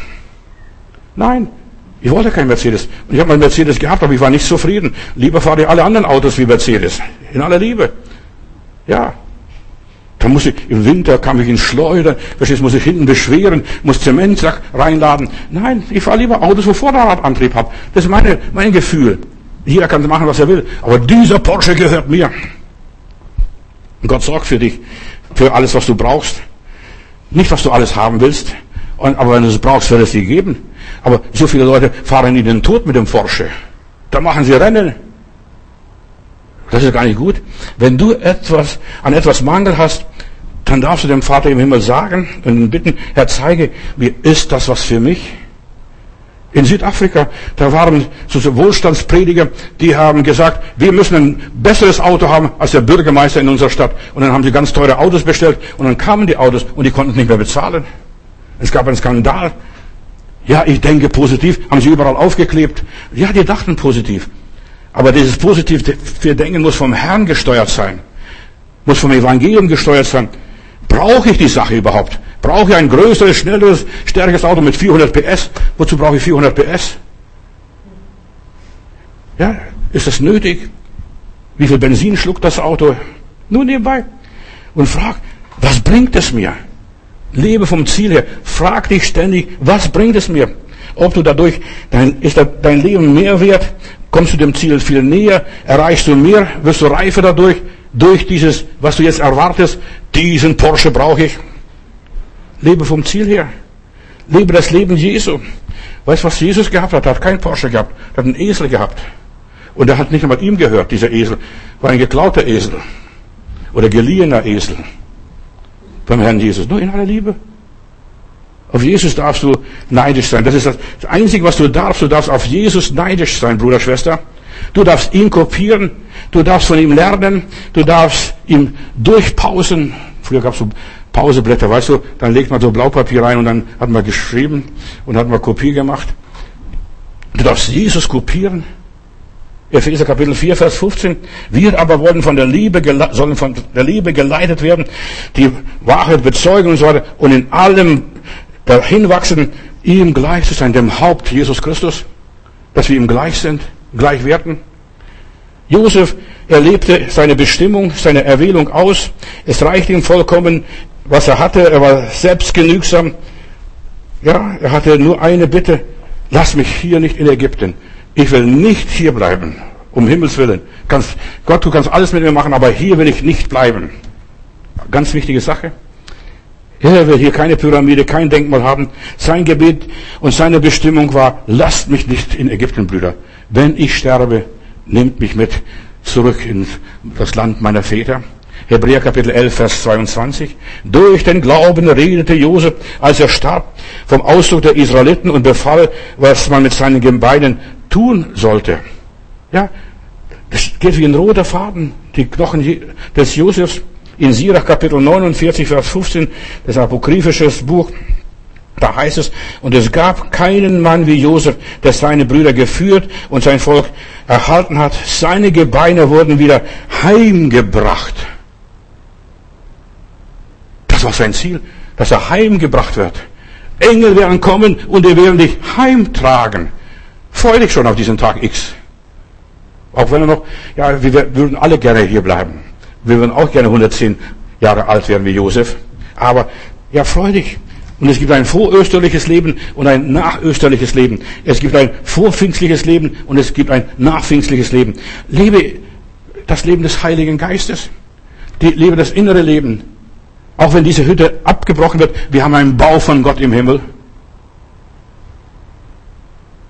Nein, ich wollte keinen Mercedes. Und ich habe meinen Mercedes gehabt, aber ich war nicht zufrieden. Lieber fahre ich alle anderen Autos wie Mercedes. In aller Liebe. Ja. Da muss ich, im Winter kam ich ins Schleudern, verstehst, muss ich hinten beschweren, muss Zementsack reinladen. Nein, ich fahre lieber Autos, wo Vorderradantrieb habe. Das ist meine, mein Gefühl. Jeder kann machen, was er will. Aber dieser Porsche gehört mir. Und Gott sorgt für dich, für alles, was du brauchst. Nicht, was du alles haben willst. aber wenn du es brauchst, wird es dir geben. Aber so viele Leute fahren in den Tod mit dem Porsche. Da machen sie Rennen. Das ist gar nicht gut. Wenn du etwas, an etwas Mangel hast, dann darfst du dem Vater im Himmel sagen und bitten, Herr, zeige, wie ist das was für mich? In Südafrika, da waren so Wohlstandsprediger, die haben gesagt, wir müssen ein besseres Auto haben als der Bürgermeister in unserer Stadt. Und dann haben sie ganz teure Autos bestellt und dann kamen die Autos und die konnten nicht mehr bezahlen. Es gab einen Skandal. Ja, ich denke positiv, haben sie überall aufgeklebt. Ja, die dachten positiv. Aber dieses positive Denken muss vom Herrn gesteuert sein. Muss vom Evangelium gesteuert sein. Brauche ich die Sache überhaupt? Brauche ich ein größeres, schnelleres, stärkeres Auto mit 400 PS? Wozu brauche ich 400 PS? Ja, ist das nötig? Wie viel Benzin schluckt das Auto? Nur nebenbei. Und frag, was bringt es mir? Lebe vom Ziel her. Frag dich ständig, was bringt es mir? Ob du dadurch, dein, ist dein Leben mehr wert? Kommst du dem Ziel viel näher? Erreichst du mehr? Wirst du reifer dadurch? Durch dieses, was du jetzt erwartest? Diesen Porsche brauche ich. Lebe vom Ziel her. Lebe das Leben Jesu. Weißt du, was Jesus gehabt hat? Er hat keinen Porsche gehabt. Er hat einen Esel gehabt. Und er hat nicht einmal ihm gehört, dieser Esel. War ein geklauter Esel. Oder geliehener Esel. Beim Herrn Jesus. Nur in aller Liebe. Auf Jesus darfst du neidisch sein. Das ist das Einzige, was du darfst. Du darfst auf Jesus neidisch sein, Bruder, Schwester. Du darfst ihn kopieren. Du darfst von ihm lernen. Du darfst ihm durchpausen. Früher gab es so Pauseblätter, weißt du, dann legt man so Blaupapier rein und dann hat man geschrieben und hat man Kopie gemacht. Du darfst Jesus kopieren. Epheser Kapitel 4, Vers 15. Wir aber wollen von der Liebe, sollen von der Liebe geleitet werden, die Wahrheit bezeugen und so weiter und in allem dahin wachsen, ihm gleich zu sein, dem Haupt Jesus Christus, dass wir ihm gleich sind, gleich werden. Josef erlebte seine Bestimmung, seine Erwählung aus. Es reichte ihm vollkommen, was er hatte. Er war selbstgenügsam. Ja, er hatte nur eine Bitte. Lass mich hier nicht in Ägypten. Ich will nicht hier bleiben. Um Himmels Willen. Kannst, Gott, du kannst alles mit mir machen, aber hier will ich nicht bleiben. Ganz wichtige Sache. Er will hier keine Pyramide, kein Denkmal haben. Sein Gebet und seine Bestimmung war, lasst mich nicht in Ägypten, Brüder. Wenn ich sterbe, nehmt mich mit zurück in das Land meiner Väter. Hebräer Kapitel 11, Vers 22. Durch den Glauben redete Josef, als er starb, vom Ausdruck der Israeliten und befahl, was man mit seinen Gebeinen tun sollte. Ja, das geht wie ein roter Faden, die Knochen des Josefs in Sirach Kapitel 49, Vers 15, das apokryphisches Buch, da heißt es, und es gab keinen Mann wie Josef, der seine Brüder geführt und sein Volk erhalten hat. Seine Gebeine wurden wieder heimgebracht. Das war sein Ziel, dass er heimgebracht wird. Engel werden kommen und die werden dich heimtragen. Freu dich schon auf diesen Tag X. Auch wenn er noch, ja, wir würden alle gerne hier bleiben. Wir würden auch gerne 110 Jahre alt werden wie Josef. Aber, ja, freu dich. Und es gibt ein vorösterliches Leben und ein nachösterliches Leben. Es gibt ein vorpfingstliches Leben und es gibt ein nachpfingstliches Leben. Lebe das Leben des Heiligen Geistes. Die, lebe das innere Leben. Auch wenn diese Hütte abgebrochen wird, wir haben einen Bau von Gott im Himmel.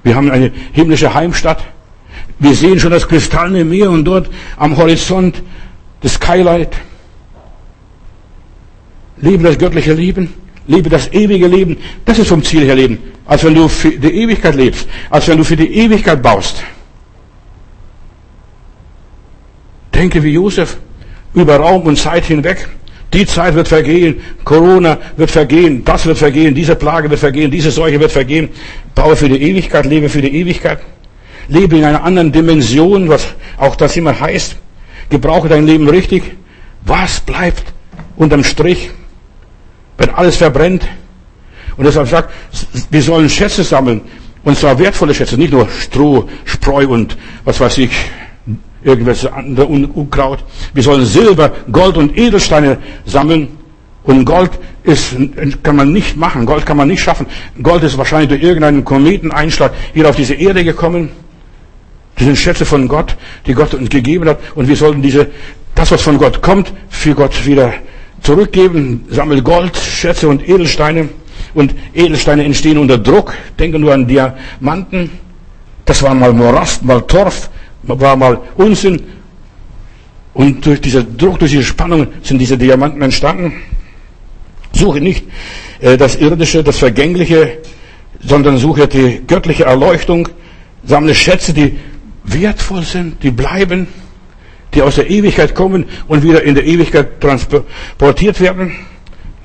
Wir haben eine himmlische Heimstatt. Wir sehen schon das kristallene Meer und dort am Horizont das Skylight. Lebe das göttliche Leben. Lebe das ewige Leben. Das ist vom Ziel her Leben. Als wenn du für die Ewigkeit lebst. Als wenn du für die Ewigkeit baust. Denke wie Josef über Raum und Zeit hinweg. Die Zeit wird vergehen, Corona wird vergehen, das wird vergehen, diese Plage wird vergehen, diese Seuche wird vergehen. Baue für die Ewigkeit, lebe für die Ewigkeit. Lebe in einer anderen Dimension, was auch das immer heißt. Gebrauche dein Leben richtig. Was bleibt unterm Strich, wenn alles verbrennt? Und deshalb sagt, wir sollen Schätze sammeln. Und zwar wertvolle Schätze, nicht nur Stroh, Spreu und was weiß ich, irgendwelche andere Unkraut. Wir sollen Silber, Gold und Edelsteine sammeln. Und Gold ist, kann man nicht machen. Gold kann man nicht schaffen. Gold ist wahrscheinlich durch irgendeinen Kometeneinschlag hier auf diese Erde gekommen. Das sind Schätze von Gott, die Gott uns gegeben hat. Und wir sollten diese, das, was von Gott kommt, für Gott wieder zurückgeben. Sammel Gold, Schätze und Edelsteine. Und Edelsteine entstehen unter Druck. Denke nur an Diamanten. Das war mal Morast, mal Torf war mal Unsinn. Und durch diesen Druck, durch diese Spannung sind diese Diamanten entstanden. Suche nicht äh, das Irdische, das Vergängliche, sondern suche die göttliche Erleuchtung. Sammle Schätze, die wertvoll sind, die bleiben, die aus der Ewigkeit kommen und wieder in der Ewigkeit transportiert werden.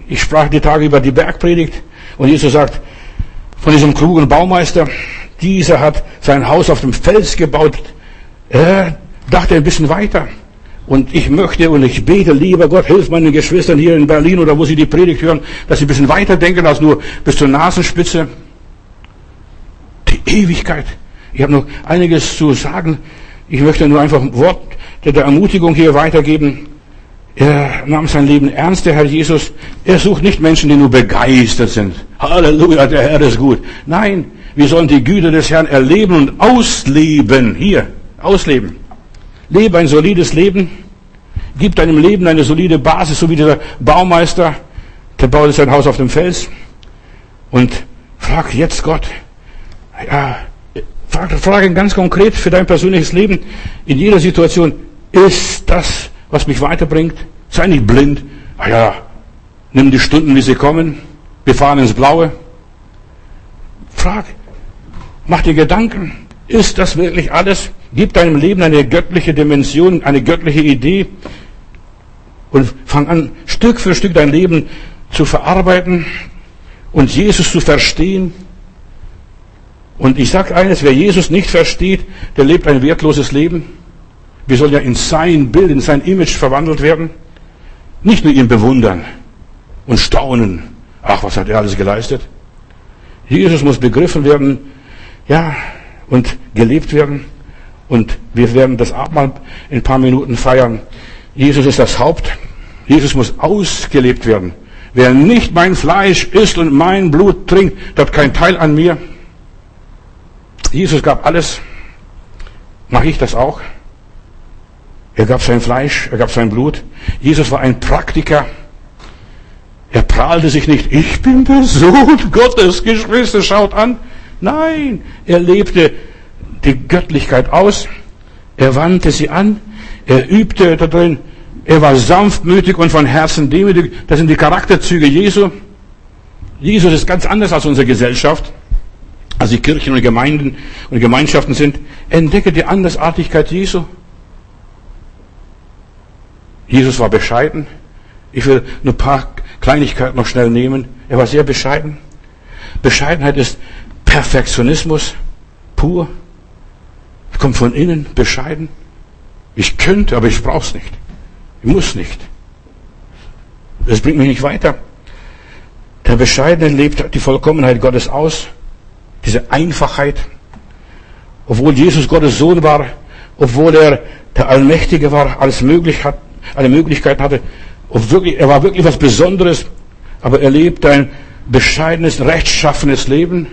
Ich sprach die Tage über die Bergpredigt und Jesus sagt, von diesem klugen Baumeister, dieser hat sein Haus auf dem Fels gebaut, er dachte ein bisschen weiter. Und ich möchte und ich bete, lieber Gott, hilf meinen Geschwistern hier in Berlin oder wo sie die Predigt hören, dass sie ein bisschen weiter denken als nur bis zur Nasenspitze. Die Ewigkeit. Ich habe noch einiges zu sagen. Ich möchte nur einfach ein Wort der Ermutigung hier weitergeben. Er nahm sein Leben ernst, der Herr Jesus. Er sucht nicht Menschen, die nur begeistert sind. Halleluja, der Herr ist gut. Nein, wir sollen die Güte des Herrn erleben und ausleben. Hier, ausleben. Lebe ein solides Leben. Gib deinem Leben eine solide Basis, so wie dieser Baumeister, der baut sein Haus auf dem Fels. Und frag jetzt Gott, ja, frag, frag ihn ganz konkret für dein persönliches Leben in jeder Situation, ist das, was mich weiterbringt? Sei nicht blind. Ah ja, nimm die Stunden, wie sie kommen. Wir fahren ins Blaue. Frag, mach dir Gedanken. Ist das wirklich alles? Gib deinem Leben eine göttliche Dimension, eine göttliche Idee und fang an, Stück für Stück dein Leben zu verarbeiten und Jesus zu verstehen. Und ich sage eines, wer Jesus nicht versteht, der lebt ein wertloses Leben. Wir sollen ja in sein Bild, in sein Image verwandelt werden. Nicht nur ihn bewundern und staunen. Ach, was hat er alles geleistet? Jesus muss begriffen werden, ja, und gelebt werden. Und wir werden das Abendmahl in ein paar Minuten feiern. Jesus ist das Haupt. Jesus muss ausgelebt werden. wer nicht mein Fleisch isst und mein Blut trinkt, der hat keinen Teil an mir. Jesus gab alles. Mache ich das auch? Er gab sein Fleisch, er gab sein Blut. Jesus war ein Praktiker. Er prahlte sich nicht, ich bin der Sohn Gottes, Geschwister, schaut an. Nein, er lebte die Göttlichkeit aus. Er wandte sie an. Er übte da drin. Er war sanftmütig und von Herzen demütig. Das sind die Charakterzüge Jesu. Jesus ist ganz anders als unsere Gesellschaft, als die Kirchen und Gemeinden und Gemeinschaften sind. Entdecke die Andersartigkeit Jesu. Jesus war bescheiden. Ich will nur ein paar Kleinigkeiten noch schnell nehmen. Er war sehr bescheiden. Bescheidenheit ist Perfektionismus pur. Kommt von innen, bescheiden. Ich könnte, aber ich brauche es nicht. Ich muss nicht. Das bringt mich nicht weiter. Der Bescheidene lebt die Vollkommenheit Gottes aus. Diese Einfachheit. Obwohl Jesus Gottes Sohn war, obwohl er der Allmächtige war, alles möglich hat, alle Möglichkeiten hatte. Wirklich, er war wirklich was Besonderes, aber er lebte ein bescheidenes, rechtschaffenes Leben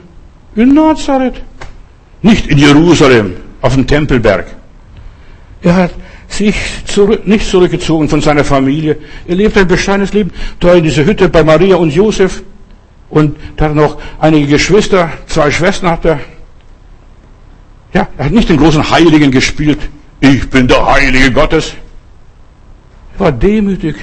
in Nazareth. Nicht in Jerusalem, auf dem Tempelberg. Er hat sich zurück, nicht zurückgezogen von seiner Familie. Er lebte ein bescheidenes Leben. Da in dieser Hütte bei Maria und Josef. Und da hat er noch einige Geschwister, zwei Schwestern hat er. Ja, er hat nicht den großen Heiligen gespielt. Ich bin der Heilige Gottes war demütig.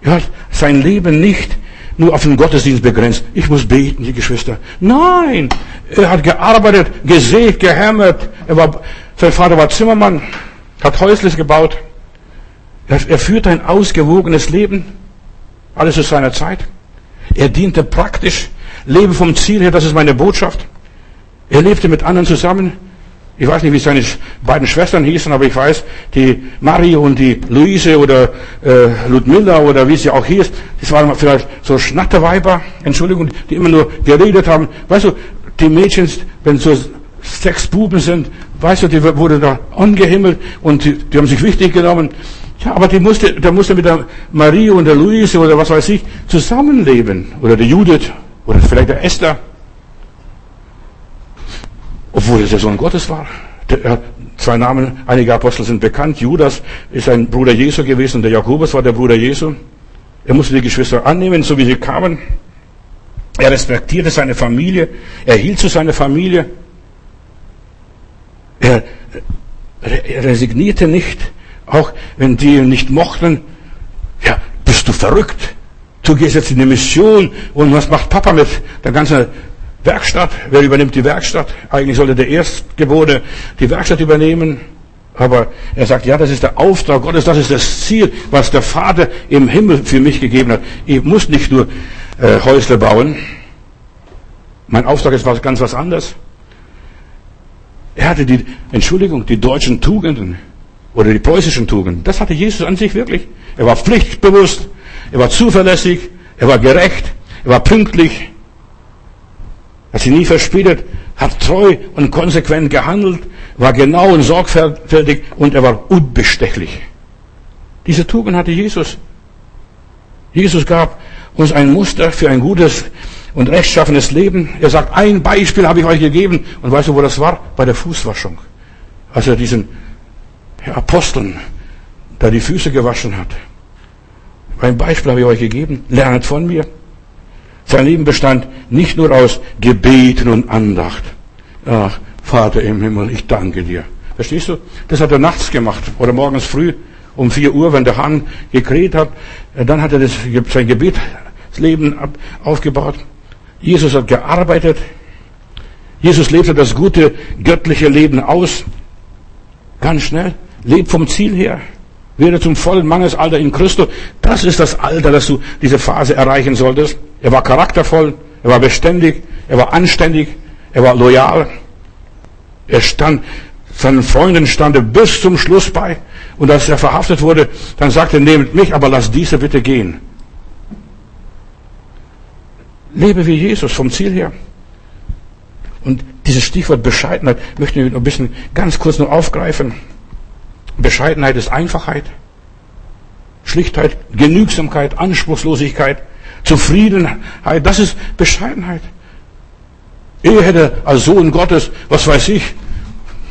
Er hat sein Leben nicht nur auf den Gottesdienst begrenzt. Ich muss beten, die Geschwister. Nein, er hat gearbeitet, gesägt, gehämmert. Er war, sein Vater war Zimmermann, hat Häusles gebaut. Er, er führte ein ausgewogenes Leben. Alles zu seiner Zeit. Er diente praktisch. Lebe vom Ziel her, das ist meine Botschaft. Er lebte mit anderen zusammen. Ich weiß nicht, wie seine beiden Schwestern hießen, aber ich weiß, die Marie und die Luise oder äh, Ludmilla oder wie sie auch hieß, das waren vielleicht so Schnatterweiber, Entschuldigung, die immer nur geredet haben. Weißt du, die Mädchen, wenn so sechs Buben sind, weißt du, die wurden da angehimmelt und die, die haben sich wichtig genommen. Ja, aber die musste, der musste mit der Marie und der Luise oder was weiß ich zusammenleben. Oder der Judith oder vielleicht der Esther obwohl er der Sohn Gottes war. Zwei Namen, einige Apostel sind bekannt. Judas ist ein Bruder Jesu gewesen und der Jakobus war der Bruder Jesu. Er musste die Geschwister annehmen, so wie sie kamen. Er respektierte seine Familie. Er hielt zu seiner Familie. Er, er resignierte nicht, auch wenn die ihn nicht mochten. Ja, bist du verrückt? Du gehst jetzt in die Mission und was macht Papa mit der ganzen Werkstatt, wer übernimmt die Werkstatt? Eigentlich sollte der Erstgeborene die Werkstatt übernehmen. Aber er sagt, ja, das ist der Auftrag Gottes, das ist das Ziel, was der Vater im Himmel für mich gegeben hat. Ich muss nicht nur äh, Häusle bauen. Mein Auftrag ist was, ganz was anderes. Er hatte die, Entschuldigung, die deutschen Tugenden oder die preußischen Tugenden. Das hatte Jesus an sich wirklich. Er war pflichtbewusst, er war zuverlässig, er war gerecht, er war pünktlich, hat sie nie verspätet, hat treu und konsequent gehandelt, war genau und sorgfältig und er war unbestechlich. Diese Tugend hatte Jesus. Jesus gab uns ein Muster für ein gutes und rechtschaffenes Leben. Er sagt, ein Beispiel habe ich euch gegeben. Und weißt du, wo das war? Bei der Fußwaschung. Als er diesen Aposteln da die Füße gewaschen hat. Ein Beispiel habe ich euch gegeben. Lernet von mir. Sein Leben bestand nicht nur aus Gebeten und Andacht. Ach, Vater im Himmel, ich danke dir. Verstehst du? Das hat er nachts gemacht oder morgens früh um vier Uhr, wenn der Hahn gekräht hat. Dann hat er das, sein Gebetsleben aufgebaut. Jesus hat gearbeitet. Jesus lebte das gute göttliche Leben aus. Ganz schnell. Lebt vom Ziel her. Werde zum vollen Mannesalter in Christus. Das ist das Alter, dass du diese Phase erreichen solltest. Er war charaktervoll, er war beständig, er war anständig, er war loyal. Er stand, seinen Freunden stand er bis zum Schluss bei. Und als er verhaftet wurde, dann sagte er, nehmt mich, aber lass diese bitte gehen. Lebe wie Jesus vom Ziel her. Und dieses Stichwort Bescheidenheit möchte ich noch ein bisschen ganz kurz noch aufgreifen. Bescheidenheit ist Einfachheit. Schlichtheit, Genügsamkeit, Anspruchslosigkeit, Zufriedenheit. Das ist Bescheidenheit. Er hätte als Sohn Gottes, was weiß ich,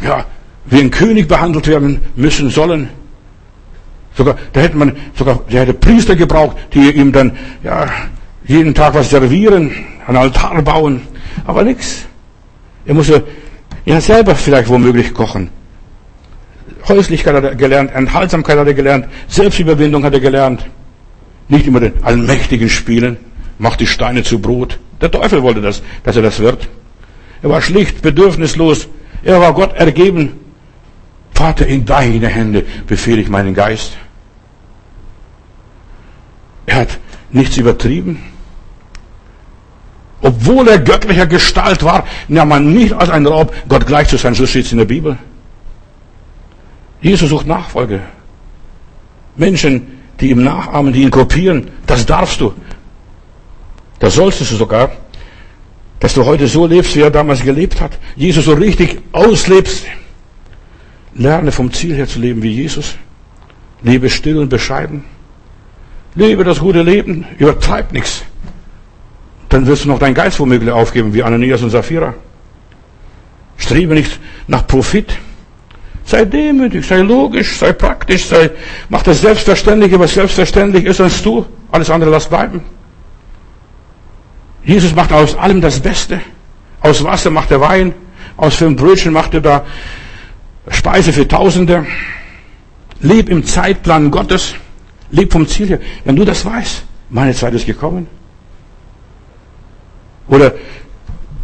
ja, wie ein König behandelt werden müssen sollen. Sogar, da hätte man, sogar, der hätte Priester gebraucht, die ihm dann, ja, jeden Tag was servieren, einen Altar bauen. Aber nix. Er musste ja selber vielleicht womöglich kochen. Häuslichkeit hat er gelernt, Enthaltsamkeit hat er gelernt, Selbstüberwindung hat er gelernt. Nicht immer den Allmächtigen spielen, macht die Steine zu Brot. Der Teufel wollte das, dass er das wird. Er war schlicht, bedürfnislos. Er war Gott ergeben. Vater, in deine Hände befehle ich meinen Geist. Er hat nichts übertrieben. Obwohl er göttlicher Gestalt war, nahm man nicht als ein Raub, Gott gleich zu sein. So steht es in der Bibel. Jesus sucht Nachfolge. Menschen, die ihm nachahmen, die ihn kopieren, das darfst du. Das sollst du sogar. Dass du heute so lebst, wie er damals gelebt hat. Jesus so richtig auslebst. Lerne vom Ziel her zu leben wie Jesus. Lebe still und bescheiden. Lebe das gute Leben. Übertreib nichts. Dann wirst du noch dein Geist womöglich aufgeben, wie Ananias und Sapphira. Strebe nicht nach Profit. Sei demütig, sei logisch, sei praktisch, sei, mach das Selbstverständliche, was selbstverständlich ist, als du. Alles andere lass bleiben. Jesus macht aus allem das Beste. Aus Wasser macht er Wein. Aus fünf Brötchen macht er da Speise für Tausende. Leb im Zeitplan Gottes. Leb vom Ziel her. Wenn du das weißt, meine Zeit ist gekommen. Oder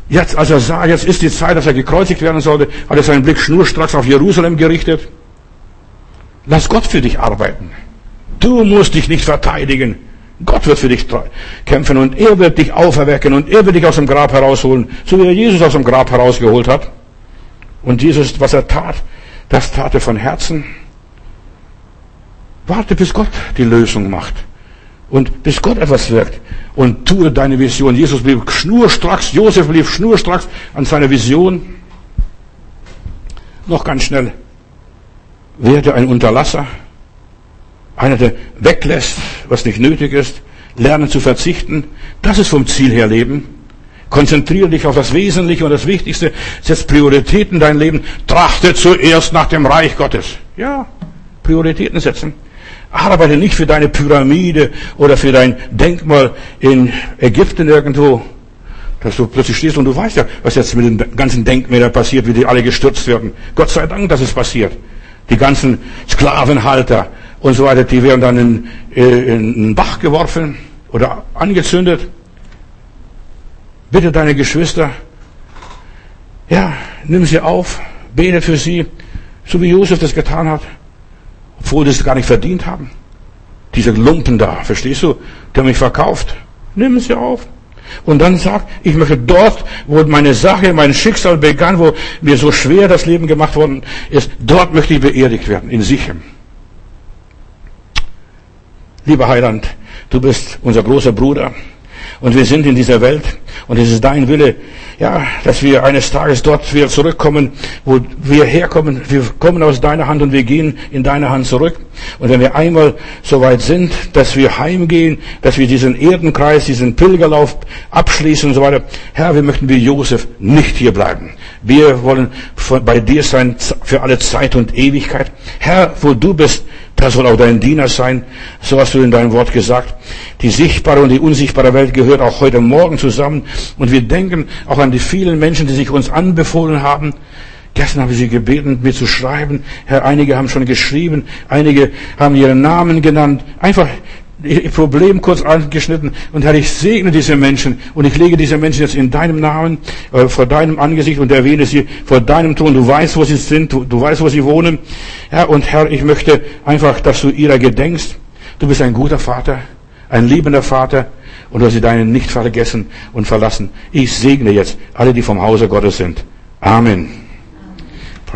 jetzt, als er sah, jetzt ist die Zeit, dass er gekreuzigt werden sollte, hat er seinen Blick schnurstracks auf Jerusalem gerichtet. Lass Gott für dich arbeiten. Du musst dich nicht verteidigen. Gott wird für dich kämpfen und er wird dich auferwecken und er wird dich aus dem Grab herausholen, so wie er Jesus aus dem Grab herausgeholt hat. Und Jesus, was er tat, das tat er von Herzen. Warte, bis Gott die Lösung macht. Und bis Gott etwas wirkt. Und tue deine Vision. Jesus blieb schnurstracks, Josef blieb schnurstracks an seiner Vision. Noch ganz schnell. Werde ein Unterlasser. Einer, der weglässt, was nicht nötig ist. Lernen zu verzichten. Das ist vom Ziel her Leben. Konzentriere dich auf das Wesentliche und das Wichtigste. Setz Prioritäten in dein Leben. Trachte zuerst nach dem Reich Gottes. Ja, Prioritäten setzen. Arbeite nicht für deine Pyramide oder für dein Denkmal in Ägypten irgendwo. Dass du plötzlich stehst und du weißt ja, was jetzt mit den ganzen Denkmälern passiert, wie die alle gestürzt werden. Gott sei Dank, dass es passiert. Die ganzen Sklavenhalter und so weiter, die werden dann in, in einen Bach geworfen oder angezündet. Bitte deine Geschwister, ja, nimm sie auf, bete für sie, so wie Josef das getan hat obwohl es gar nicht verdient haben. Diese Lumpen da, verstehst du? Die haben mich verkauft. Nimm sie auf. Und dann sagt, ich möchte dort, wo meine Sache, mein Schicksal begann, wo mir so schwer das Leben gemacht worden ist, dort möchte ich beerdigt werden, in Sichem. Lieber Heiland, du bist unser großer Bruder und wir sind in dieser Welt und es ist dein Wille, ja, dass wir eines Tages dort wieder zurückkommen, wo wir herkommen. Wir kommen aus deiner Hand und wir gehen in deine Hand zurück. Und wenn wir einmal so weit sind, dass wir heimgehen, dass wir diesen Erdenkreis, diesen Pilgerlauf abschließen und so weiter, Herr, wir möchten wie Josef nicht hier bleiben. Wir wollen bei dir sein für alle Zeit und Ewigkeit. Herr, wo du bist, das soll auch dein Diener sein. So hast du in deinem Wort gesagt. Die sichtbare und die unsichtbare Welt gehört auch heute Morgen zusammen. Und wir denken auch an die vielen Menschen, die sich uns anbefohlen haben. Gestern habe ich sie gebeten, mir zu schreiben. Herr, einige haben schon geschrieben, einige haben ihren Namen genannt. Einfach Problem kurz angeschnitten. Und Herr, ich segne diese Menschen und ich lege diese Menschen jetzt in deinem Namen, äh, vor deinem Angesicht und erwähne sie vor deinem Thron. Du weißt, wo sie sind, du, du weißt, wo sie wohnen. Herr, und Herr, ich möchte einfach, dass du ihrer gedenkst. Du bist ein guter Vater, ein liebender Vater und du hast sie deinen nicht vergessen und verlassen. Ich segne jetzt alle, die vom Hause Gottes sind. Amen.